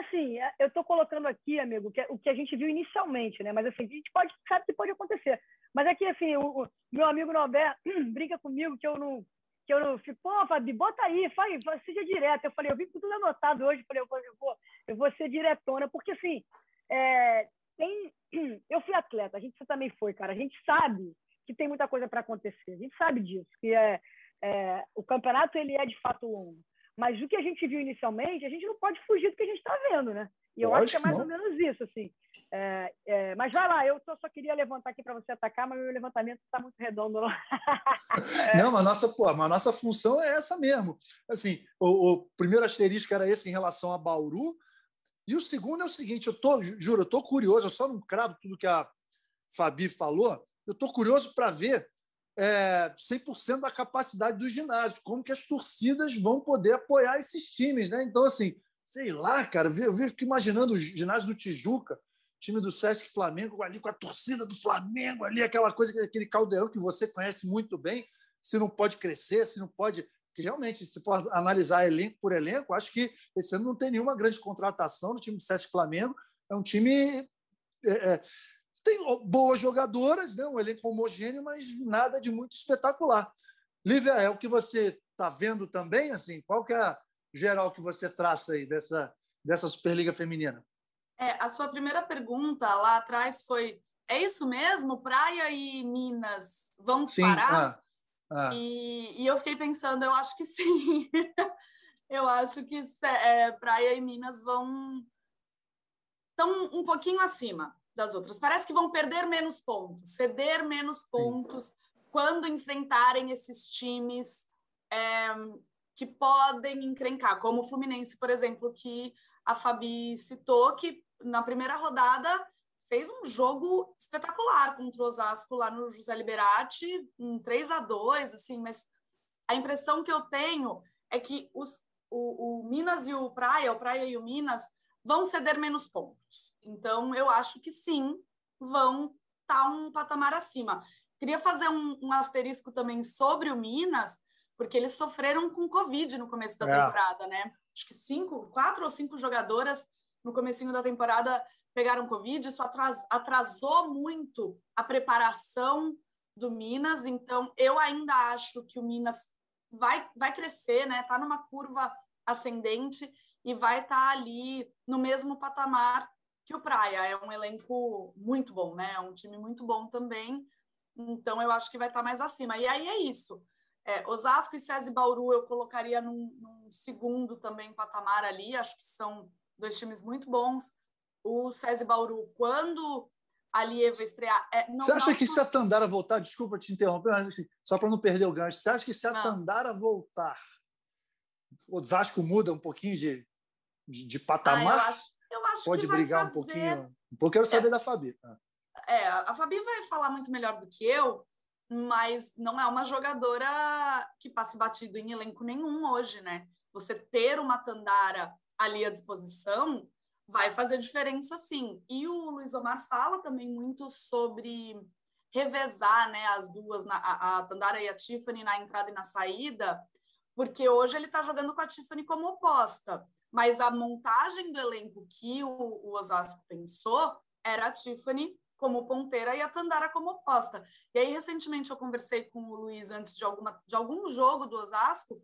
Assim, é, eu estou colocando aqui, amigo, que é, o que a gente viu inicialmente, né? Mas assim, a gente pode, sabe que pode acontecer. Mas aqui, assim, o, o meu amigo Norberto brinca comigo que eu não que eu não fico, pô, Fabi, bota aí, faz, seja direto. Eu falei, eu vim com tudo anotado hoje, falei, eu vou, eu vou, eu vou ser diretona, porque assim, é, tem, eu fui atleta, a gente também foi, cara. A gente sabe que tem muita coisa para acontecer. A gente sabe disso, que é, é, o campeonato ele é de fato longo. Mas o que a gente viu inicialmente, a gente não pode fugir do que a gente está vendo, né? E eu, eu acho que é mais não. ou menos isso, assim. É, é, mas vai lá, eu só, só queria levantar aqui para você atacar, mas meu levantamento está muito redondo lá. não, mas a nossa, pô, mas nossa função é essa mesmo. Assim, o, o primeiro asterisco era esse em relação a Bauru, e o segundo é o seguinte: eu tô, juro, eu estou curioso, eu só não cravo tudo que a Fabi falou, eu estou curioso para ver é, 100% da capacidade do ginásio, como que as torcidas vão poder apoiar esses times. Né? Então, assim, sei lá, cara, eu fico imaginando o ginásio do Tijuca, time do Sesc Flamengo, ali com a torcida do Flamengo, ali, aquela coisa, aquele caldeirão que você conhece muito bem, se não pode crescer, se não pode que realmente, se for analisar elenco por elenco, acho que esse ano não tem nenhuma grande contratação no time do Sesc Flamengo. É um time. É, é, tem boas jogadoras, né? um elenco homogêneo, mas nada de muito espetacular. Lívia, é o que você está vendo também? assim Qual que é a geral que você traça aí dessa, dessa Superliga Feminina? É, a sua primeira pergunta lá atrás foi: é isso mesmo? Praia e Minas vão disparar? Sim, ah. Ah. E, e, eu fiquei pensando, eu acho que sim. eu acho que é, Praia e Minas vão estão um pouquinho acima das outras. Parece que vão perder menos pontos, ceder menos pontos sim. quando enfrentarem esses times é, que podem encrencar, como o Fluminense, por exemplo, que a Fabi citou, que na primeira rodada fez um jogo espetacular contra o Osasco lá no José Liberati, um 3 a 2 assim, mas a impressão que eu tenho é que os, o, o Minas e o Praia, o Praia e o Minas, vão ceder menos pontos. Então, eu acho que sim, vão estar tá um patamar acima. Queria fazer um, um, asterisco também sobre o Minas, porque eles sofreram com Covid no começo da é. temporada, né? Acho que cinco, quatro ou cinco jogadoras no comecinho da temporada pegaram Covid, isso atrasou muito a preparação do Minas, então eu ainda acho que o Minas vai, vai crescer, né? Está numa curva ascendente e vai estar tá ali no mesmo patamar que o Praia. É um elenco muito bom, né? É um time muito bom também. Então eu acho que vai estar tá mais acima. E aí é isso. É, Osasco e SESI Bauru eu colocaria num, num segundo também patamar ali. Acho que são dois times muito bons o SESI Bauru, quando a Lieva estrear. É, não, você acha não, que se a Tandara voltar, desculpa te interromper, mas assim, só para não perder o gancho, você acha que se a não. Tandara voltar, o Vasco muda um pouquinho de, de, de patamar? Ah, eu acho, acho Pode brigar fazer... um pouquinho? Eu quero saber é, da Fabi. Ah. É, a Fabi vai falar muito melhor do que eu, mas não é uma jogadora que passe batido em elenco nenhum hoje, né? Você ter uma Tandara ali à disposição vai fazer diferença sim. E o Luiz Omar fala também muito sobre revezar né, as duas, a, a Tandara e a Tiffany na entrada e na saída, porque hoje ele está jogando com a Tiffany como oposta. Mas a montagem do elenco que o, o Osasco pensou era a Tiffany como ponteira e a Tandara como oposta. E aí, recentemente, eu conversei com o Luiz antes de, alguma, de algum jogo do Osasco,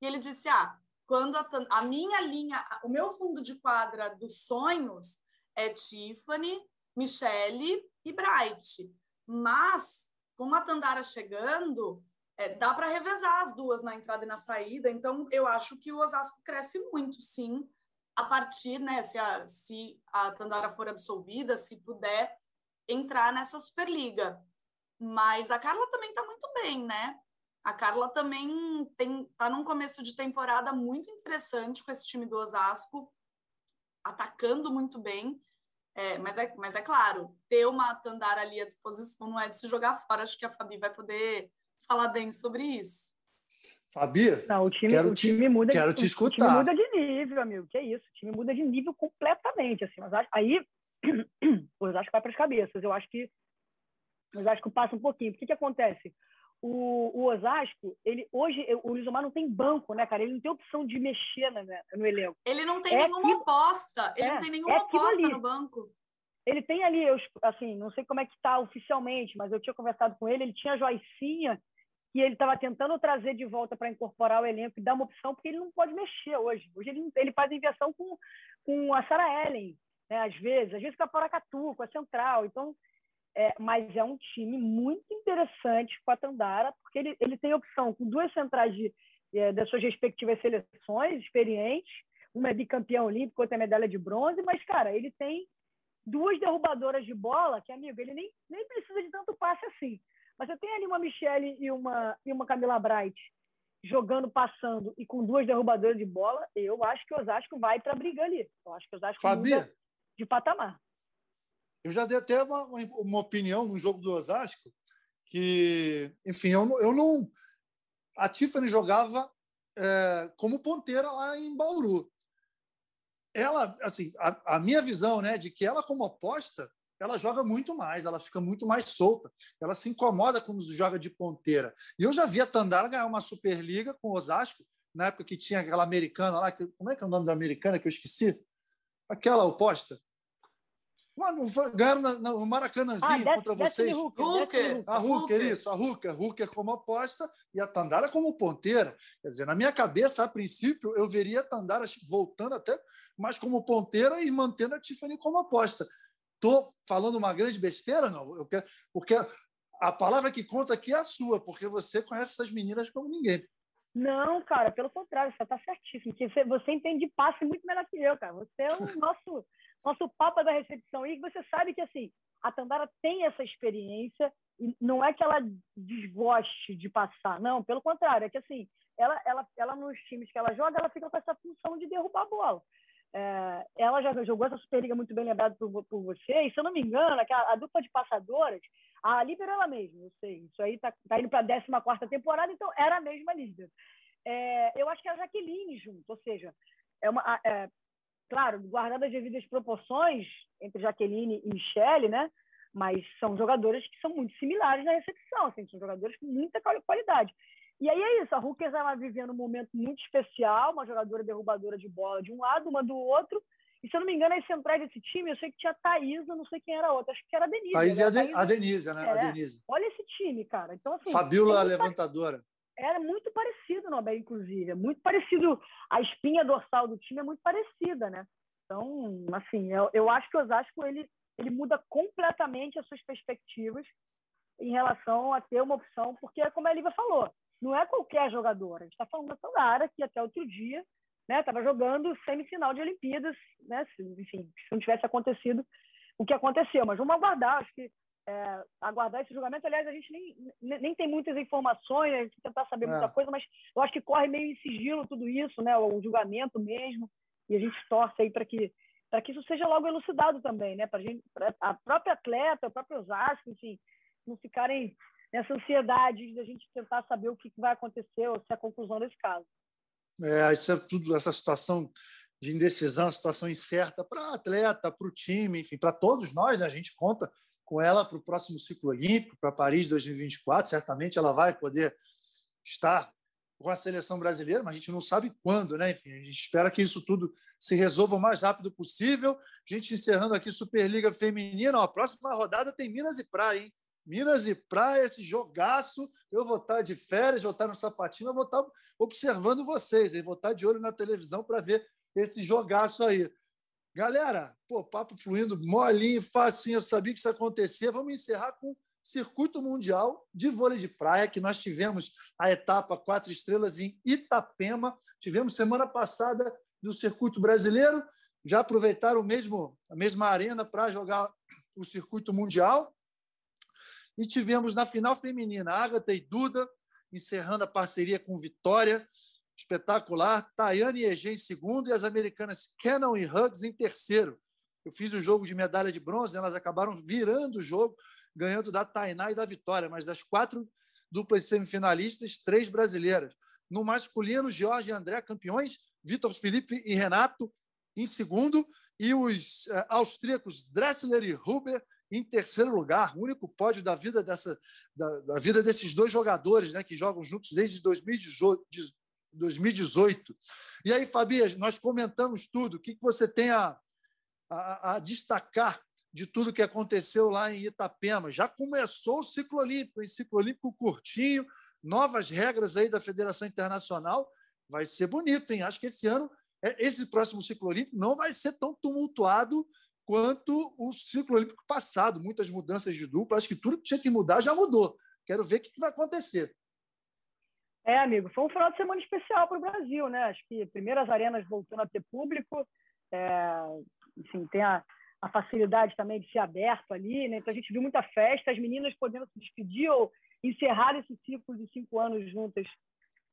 e ele disse: Ah, quando a, a minha linha, o meu fundo de quadra dos sonhos é Tiffany, Michelle e Bright. Mas, com a Tandara chegando, é, dá para revezar as duas na entrada e na saída. Então, eu acho que o Osasco cresce muito, sim, a partir, né, se a, se a Tandara for absolvida, se puder entrar nessa Superliga. Mas a Carla também está muito bem, né? A Carla também tem tá num começo de temporada muito interessante com esse time do Osasco, atacando muito bem. É, mas, é, mas é claro, ter uma Tandara ali à disposição não é de se jogar fora. Acho que a Fabi vai poder falar bem sobre isso. Fabi, não, o time, quero o time muda, quero te escutar. O time muda de nível, amigo. Que é isso? O time muda de nível completamente. Assim, mas aí, acho que vai para as cabeças. Eu acho que O Osasco passa um pouquinho. O que, que acontece? O, o Osasco, ele hoje o Luiz Omar não tem banco, né, cara? Ele não tem opção de mexer no, no elenco. Ele não tem é nenhuma aquilo, aposta. Ele é, não tem nenhuma é aposta no banco. Ele tem ali, eu, assim, não sei como é que está oficialmente, mas eu tinha conversado com ele. Ele tinha a Joicinha que ele estava tentando trazer de volta para incorporar o elenco e dar uma opção, porque ele não pode mexer hoje. Hoje ele, ele faz inversão com, com a Sarah Ellen, né, às vezes, às vezes com a Paracatu, com a Central. Então, é, mas é um time muito interessante com a Tandara, porque ele, ele tem opção com duas centrais de, é, das suas respectivas seleções, experientes, uma é bicampeão olímpico, outra é medalha de bronze, mas, cara, ele tem duas derrubadoras de bola, que, amigo, ele nem, nem precisa de tanto passe assim. Mas você tem ali uma Michelle e uma, e uma Camila Bright jogando, passando e com duas derrubadoras de bola, eu acho que o Osasco vai para a briga ali. Eu acho que o Osasco Fabi, muda de patamar. Eu já dei até uma, uma opinião no jogo do Osasco que, enfim, eu, eu não. A Tiffany jogava é, como ponteira lá em Bauru. Ela, assim, a, a, minha visão, né, de que ela como aposta, ela joga muito mais, ela fica muito mais solta, ela se incomoda quando joga de ponteira. E eu já vi a Tandara ganhar uma Superliga com o Osasco, na época que tinha aquela americana lá, que, como é que é o nome da americana que eu esqueci? Aquela oposta. Mano, ganharam no Maracanãzinho ah, contra vocês. Hooker, Hooker. A Hooker, Hooker, isso, a Hooker. Hooker como aposta e a Tandara como ponteira. Quer dizer, na minha cabeça, a princípio, eu veria a Tandara voltando até mais como ponteira e mantendo a Tiffany como aposta. Estou falando uma grande besteira? Não, eu quero, porque a palavra que conta aqui é a sua, porque você conhece essas meninas como ninguém. Não, cara, pelo contrário, você está certíssimo. Você, você entende passe muito melhor que eu, cara. Você é o nosso nosso papa da recepção. E você sabe que assim, a Tandara tem essa experiência e não é que ela desgoste de passar, não, pelo contrário, é que assim, ela, ela, ela nos times que ela joga, ela fica com essa função de derrubar a bola. É, ela já jogou essa Superliga muito bem lembrada por, por você, e se eu não me engano, a, a dupla de passadoras, a líder ela mesma, eu sei, isso aí tá, tá indo para a 14 temporada, então era a mesma líder. É, eu acho que é a Jaqueline junto, ou seja, é uma, é, claro, guardando as devidas proporções entre Jaqueline e Michele, né? Mas são jogadoras que são muito similares na recepção, assim, são jogadoras com muita qualidade. E aí é isso, a Hookers ela vivendo um momento muito especial, uma jogadora derrubadora de bola de um lado, uma do outro. E se eu não me engano, as centrais desse time, eu sei que tinha a Thaís, eu não sei quem era a outra, acho que era a Denise. Thaís né? e a, de, a Denise, né? É, a Denise. Olha esse time, cara. Então, assim, Fabiola a levantadora era muito parecido no Abel, inclusive. É muito parecido. A espinha dorsal do time é muito parecida, né? Então, assim, eu, eu acho que o Osasco ele, ele muda completamente as suas perspectivas em relação a ter uma opção, porque, como a Lívia falou, não é qualquer jogador. A gente está falando da Sandara, que até outro dia estava né, jogando semifinal de Olimpíadas, né? Se, enfim, se não tivesse acontecido o que aconteceu. Mas vamos aguardar. Acho que é, aguardar esse julgamento. Aliás, a gente nem, nem tem muitas informações, a gente tentar saber muita é. coisa, mas eu acho que corre meio em sigilo tudo isso, né? O julgamento mesmo. E a gente torce aí para que para que isso seja logo elucidado também, né? Para a própria atleta, o próprio Osasco, enfim, não ficarem nessa ansiedade da gente tentar saber o que vai acontecer ou se é a conclusão desse caso. É, isso é tudo essa situação de indecisão, situação incerta para atleta, para o time, enfim, para todos nós, né? a gente conta com ela para o próximo ciclo olímpico, para Paris 2024. Certamente ela vai poder estar com a seleção brasileira, mas a gente não sabe quando, né? Enfim, a gente espera que isso tudo se resolva o mais rápido possível. A gente encerrando aqui Superliga Feminina. Ó, a próxima rodada tem Minas e Praia, hein? Minas e Praia, esse jogaço. Eu vou estar de férias, vou estar no sapatinho, eu vou estar observando vocês, hein? vou estar de olho na televisão para ver esse jogaço aí. Galera, pô, papo fluindo, molinho, facinho, eu sabia que isso ia acontecer. Vamos encerrar com Circuito Mundial de Vôlei de Praia, que nós tivemos a etapa quatro estrelas em Itapema. Tivemos semana passada do Circuito Brasileiro. Já aproveitaram o mesmo, a mesma arena para jogar o Circuito Mundial. E tivemos na final feminina Agatha e Duda, encerrando a parceria com Vitória espetacular. Tayane e Egen em segundo e as americanas Cannon e Hugs em terceiro. Eu fiz o jogo de medalha de bronze, elas acabaram virando o jogo, ganhando da Tainá e da Vitória, mas das quatro duplas semifinalistas, três brasileiras. No masculino, Jorge e André campeões, Vitor Felipe e Renato em segundo, e os uh, austríacos Dressler e Huber em terceiro lugar, o único pódio da vida, dessa, da, da vida desses dois jogadores né, que jogam juntos desde 2018. 2018. E aí, Fabi, nós comentamos tudo. O que você tem a, a, a destacar de tudo que aconteceu lá em Itapema? Já começou o ciclo olímpico, em ciclo olímpico curtinho, novas regras aí da Federação Internacional. Vai ser bonito, hein? Acho que esse ano, é, esse próximo ciclo olímpico não vai ser tão tumultuado quanto o ciclo olímpico passado. Muitas mudanças de dupla. Acho que tudo que tinha que mudar já mudou. Quero ver o que vai acontecer. É, amigo, foi um final de semana especial para o Brasil, né? Acho que primeiras arenas voltando a ter público, é, enfim, tem a, a, facilidade também de ser aberto ali, né? Então a gente viu muita festa, as meninas podendo se despedir ou encerrar esse ciclo de cinco anos juntas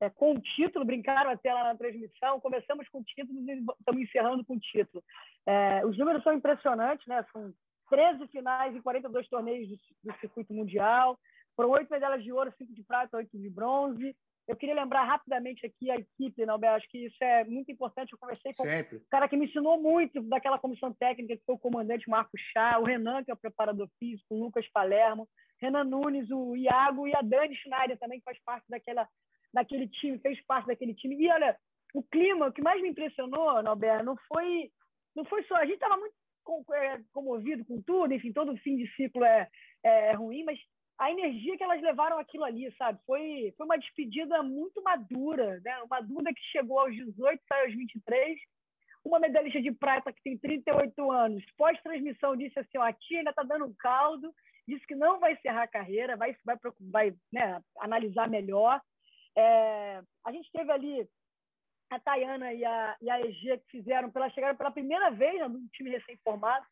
é, com o título, brincaram até lá na transmissão. Começamos com o título e estamos encerrando com o título. É, os números são impressionantes, né? São 13 finais e 42 torneios do, do circuito mundial. Foram oito medalhas de ouro, cinco de prata, oito de bronze. Eu queria lembrar rapidamente aqui a equipe, não, acho que isso é muito importante. Eu conversei com Sempre. um cara que me ensinou muito daquela comissão técnica, que foi o comandante Marco Chá, o Renan, que é o preparador físico, o Lucas Palermo, Renan Nunes, o Iago e a Dani Schneider também, que faz parte daquela daquele time, fez parte daquele time. E olha, o clima, o que mais me impressionou, Norberto, não foi, não foi só. A gente estava muito é, comovido com tudo, enfim, todo fim de ciclo é, é ruim, mas a energia que elas levaram aquilo ali, sabe? Foi, foi uma despedida muito madura, né? Uma Duda que chegou aos 18, saiu aos 23, uma medalhista de prata que tem 38 anos, pós-transmissão disse assim, ó, a tia ainda está dando um caldo, disse que não vai encerrar a carreira, vai, vai, vai né, analisar melhor. É, a gente teve ali a Tayana e a, e a EG que fizeram, pela, chegaram pela primeira vez no time recém-formado.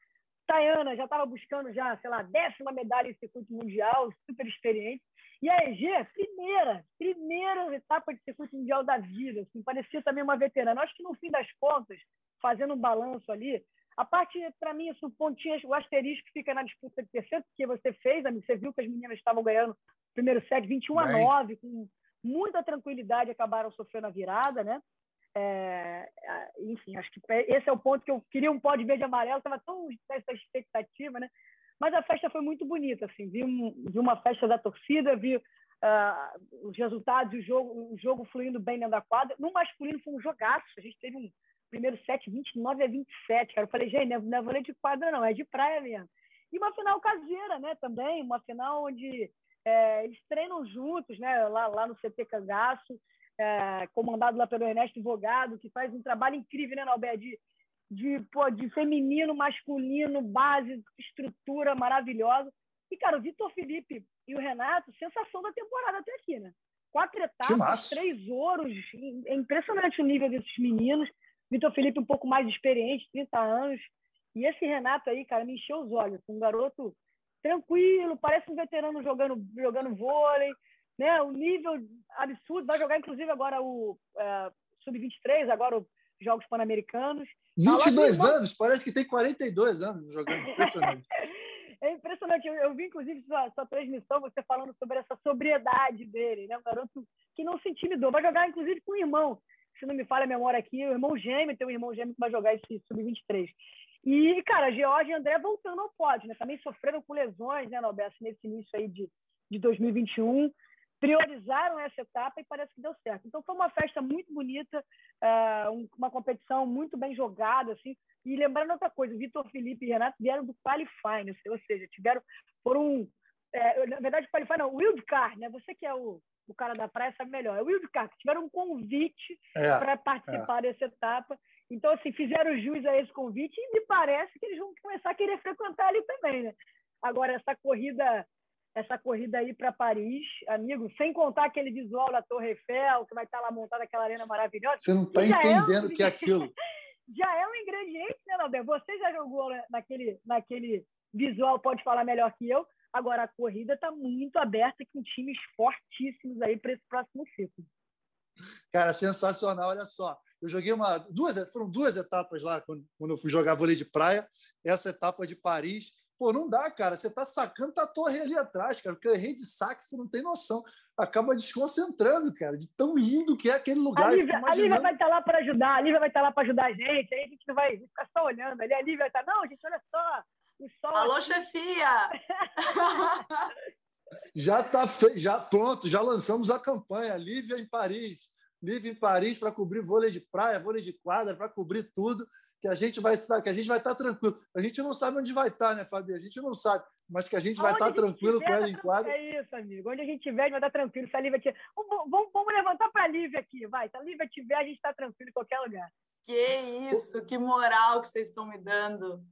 Tayana já estava buscando já, sei lá, décima medalha em circuito mundial, super experiente. E a EG, primeira, primeira etapa de circuito mundial da vida, assim, parecia também uma veterana. Acho que no fim das contas, fazendo um balanço ali, a parte, para mim, isso, pontinhas, o asterisco fica na disputa de terceiro, porque você fez, você viu que as meninas estavam ganhando o primeiro set 21 a 9, com muita tranquilidade, acabaram sofrendo a virada, né? É, enfim, acho que esse é o ponto que eu queria um pódio verde e amarelo, estava tão essa expectativa, né? Mas a festa foi muito bonita, assim, vi, um, vi uma festa da torcida, vi uh, os resultados, o jogo, o jogo fluindo bem dentro da quadra. No masculino foi um jogaço, a gente teve um primeiro set 29 a 27, cara. Eu falei, gente, não é, é de quadra não, é de praia mesmo. E uma final caseira, né, também, uma final onde é, eles treinam juntos, né, lá, lá no CT Cangaço, é, comandado lá pelo Ernesto Vogado, que faz um trabalho incrível, né, Nalber, de, de, pô, de feminino, masculino, base, estrutura maravilhosa. E, cara, o Vitor Felipe e o Renato, sensação da temporada até aqui, né? Quatro etapas, três ouros. É impressionante o nível desses meninos. Vitor Felipe um pouco mais experiente, 30 anos. E esse Renato aí, cara, me encheu os olhos. Um garoto tranquilo, parece um veterano jogando, jogando vôlei, né? O nível absurdo. Vai jogar, inclusive, agora o é, Sub-23, agora os Jogos Pan-Americanos. 22 tá anos, parece que tem 42 anos jogando. Impressionante. é impressionante. Eu, eu, vi, inclusive, sua, sua transmissão, você falando sobre essa sobriedade dele, né? Um garoto que não se intimidou. Vai jogar, inclusive, com o irmão. Se não me falha a memória aqui, o irmão gêmeo, tem um irmão gêmeo que vai jogar esse Sub-23. E, cara, George e André voltando ao pódio, né? Também sofreram com lesões, né, Norberto, nesse início aí de, de 2021. Priorizaram essa etapa e parece que deu certo. Então, foi uma festa muito bonita, uh, uma competição muito bem jogada, assim. E lembrando outra coisa, Vitor Felipe e Renato vieram do Qualify, né? ou seja, tiveram, foram, é, na verdade, Qualify não, Wildcard, né? Você que é o, o cara da praia sabe melhor. É o Wildcard, tiveram um convite é, para participar é. dessa etapa então, assim, fizeram jus a esse convite e me parece que eles vão começar a querer frequentar ali também, né? Agora, essa corrida essa corrida aí para Paris, amigo, sem contar aquele visual da Torre Eiffel, que vai estar lá montada aquela arena maravilhosa. Você não está entendendo o é um... que é aquilo. já é um ingrediente, né, Nalber? Você já jogou naquele, naquele visual, pode falar melhor que eu. Agora, a corrida está muito aberta com times fortíssimos aí para esse próximo ciclo. Cara, sensacional, olha só. Eu joguei uma, duas, foram duas etapas lá quando, quando eu fui jogar vôlei de praia. Essa etapa de Paris, pô, não dá, cara. Você tá sacando a torre ali atrás, cara. Porque eu errei de saque, você não tem noção. Acaba desconcentrando, cara, de tão lindo que é aquele lugar. A Lívia, imaginando... a Lívia vai estar tá lá para ajudar, a Lívia vai estar tá lá para ajudar a gente. Aí a gente não vai ficar só olhando ali. A Lívia vai estar, tá, não, gente, olha só, o sol. Alô, aqui... chefia! já está fe... já pronto, já lançamos a campanha Lívia em Paris. Lívia em Paris para cobrir vôlei de praia, vôlei de quadra, para cobrir tudo, que a gente vai estar, que a gente vai estar tranquilo. A gente não sabe onde vai estar, né, Fabi? A gente não sabe, mas que a gente vai estar tranquilo com ela tá em quadra. É isso, amigo. Onde a gente tiver, a gente vai estar tranquilo. Se a Lívia tiver... vamos, vamos levantar para a Lívia aqui, vai. Se a Lívia tiver, a gente está tranquilo em qualquer lugar. Que isso, que moral que vocês estão me dando.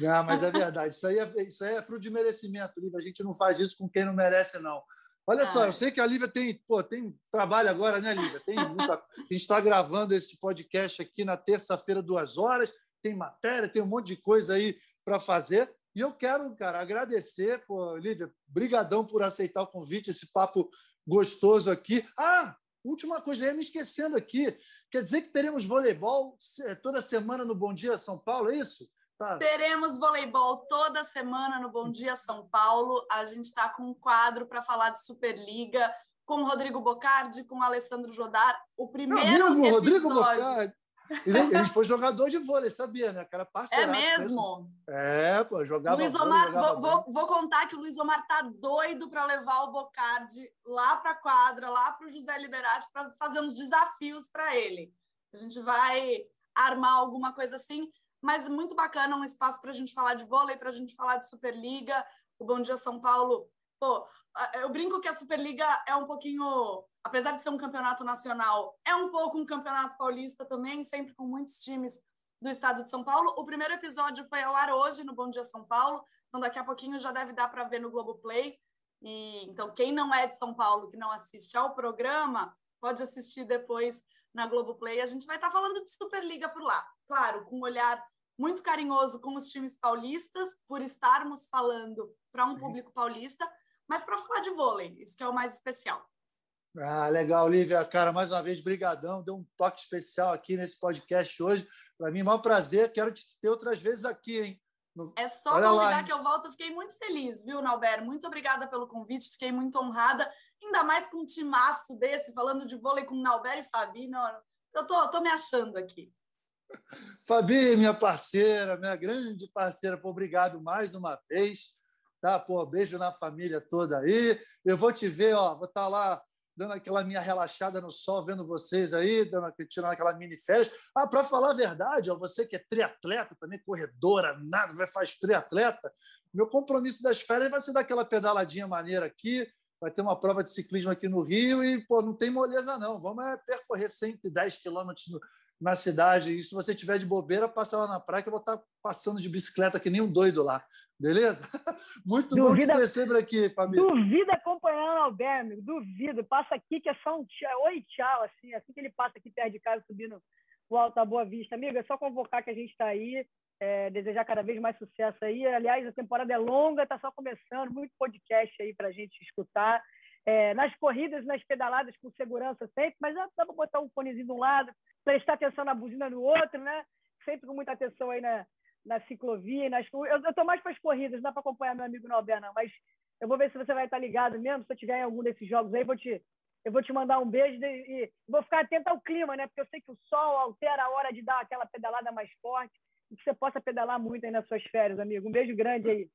Não, mas é verdade. Isso aí é, isso aí é fruto de merecimento, Lívia. A gente não faz isso com quem não merece, não. Olha só, eu sei que a Lívia tem, pô, tem trabalho agora, né, Lívia? Tem muita... A gente está gravando esse podcast aqui na terça-feira, duas horas. Tem matéria, tem um monte de coisa aí para fazer. E eu quero, cara, agradecer, pô, Lívia, brigadão por aceitar o convite, esse papo gostoso aqui. Ah, última coisa, eu ia me esquecendo aqui. Quer dizer que teremos voleibol toda semana no Bom Dia São Paulo, é isso? Tá. Teremos voleibol toda semana no Bom Dia São Paulo. A gente está com um quadro para falar de Superliga com o Rodrigo Bocardi, com o Alessandro Jodar. O primeiro amigo, episódio... Rodrigo Bocardi. Ele, ele, foi jogador de vôlei, sabia, né? Cara parceiro. É mesmo? É, pô, jogava Luiz Omar, vôlei, jogava vou, vou, contar que o Luiz Omar tá doido para levar o Bocardi lá para a quadra, lá para o José Liberati, para fazer uns desafios para ele. A gente vai armar alguma coisa assim mas muito bacana, um espaço para a gente falar de vôlei, para a gente falar de Superliga. O Bom Dia São Paulo, pô, eu brinco que a Superliga é um pouquinho, apesar de ser um campeonato nacional, é um pouco um campeonato paulista também, sempre com muitos times do estado de São Paulo. O primeiro episódio foi ao ar hoje no Bom Dia São Paulo, então daqui a pouquinho já deve dar para ver no Globoplay. E então quem não é de São Paulo, que não assiste ao programa, pode assistir depois na Globoplay. A gente vai estar falando de Superliga por lá, claro, com um olhar muito carinhoso com os times paulistas, por estarmos falando para um Sim. público paulista, mas para falar de vôlei, isso que é o mais especial. Ah, legal, Lívia. Cara, mais uma vez, brigadão. Deu um toque especial aqui nesse podcast hoje. Para mim, é um prazer. Quero te ter outras vezes aqui, hein? No... É só Olha convidar lá, que eu volto. fiquei muito feliz, viu, Nauber? Muito obrigada pelo convite. Fiquei muito honrada. Ainda mais com um timaço desse, falando de vôlei com Nauber e Fabi. Não, eu tô, tô me achando aqui. Fabi, minha parceira, minha grande parceira, pô, obrigado mais uma vez. Tá? Pô, beijo na família toda aí. Eu vou te ver, ó, vou estar tá lá dando aquela minha relaxada no sol, vendo vocês aí, dando, tirando aquela mini férias. Ah, para falar a verdade, ó, você que é triatleta também, corredora, nada, vai faz triatleta, meu compromisso das férias vai ser dar aquela pedaladinha maneira aqui, vai ter uma prova de ciclismo aqui no Rio e, pô, não tem moleza não, vamos é percorrer 110 quilômetros na cidade. E se você tiver de bobeira, passa lá na praia que eu vou estar passando de bicicleta que nem um doido lá. Beleza? Muito duvida, bom te receber aqui, família. Duvida acompanhando o Albert, amigo. Duvido. Passa aqui que é só um tchau. Oi, tchau. Assim, assim que ele passa aqui perto de casa, subindo o Alto da Boa Vista. Amigo, é só convocar que a gente está aí. É, desejar cada vez mais sucesso aí. Aliás, a temporada é longa, está só começando. Muito podcast aí para a gente escutar. É, nas corridas, nas pedaladas, com segurança sempre, mas dá para botar um fonezinho de um lado, prestar atenção na buzina no outro, né? Sempre com muita atenção aí na, na ciclovia. Nas... Eu estou mais para as corridas, não dá para acompanhar meu amigo Norbert, não, mas eu vou ver se você vai estar ligado mesmo. Se eu tiver em algum desses jogos aí, vou te, eu vou te mandar um beijo e vou ficar atento ao clima, né? Porque eu sei que o sol altera a hora de dar aquela pedalada mais forte e que você possa pedalar muito aí nas suas férias, amigo. Um beijo grande aí.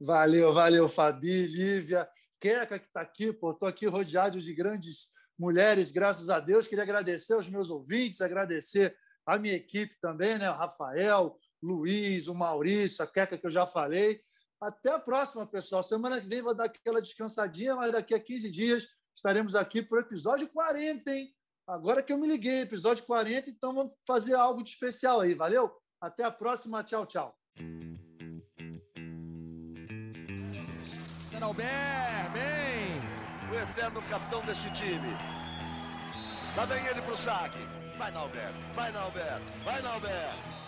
Valeu, valeu, Fabi, Lívia. Queca, que está aqui, estou aqui rodeado de grandes mulheres, graças a Deus. Queria agradecer aos meus ouvintes, agradecer a minha equipe também, né? O Rafael, Luiz, o Maurício, a Queca que eu já falei. Até a próxima, pessoal. Semana que vem vou dar aquela descansadinha, mas daqui a 15 dias estaremos aqui para o episódio 40, hein? Agora que eu me liguei, episódio 40, então vamos fazer algo de especial aí, valeu? Até a próxima, tchau, tchau. Albert, bem! O eterno capitão deste time. Lá vem ele pro saque. Vai, Nalber, vai, Nalber, vai, Nalber.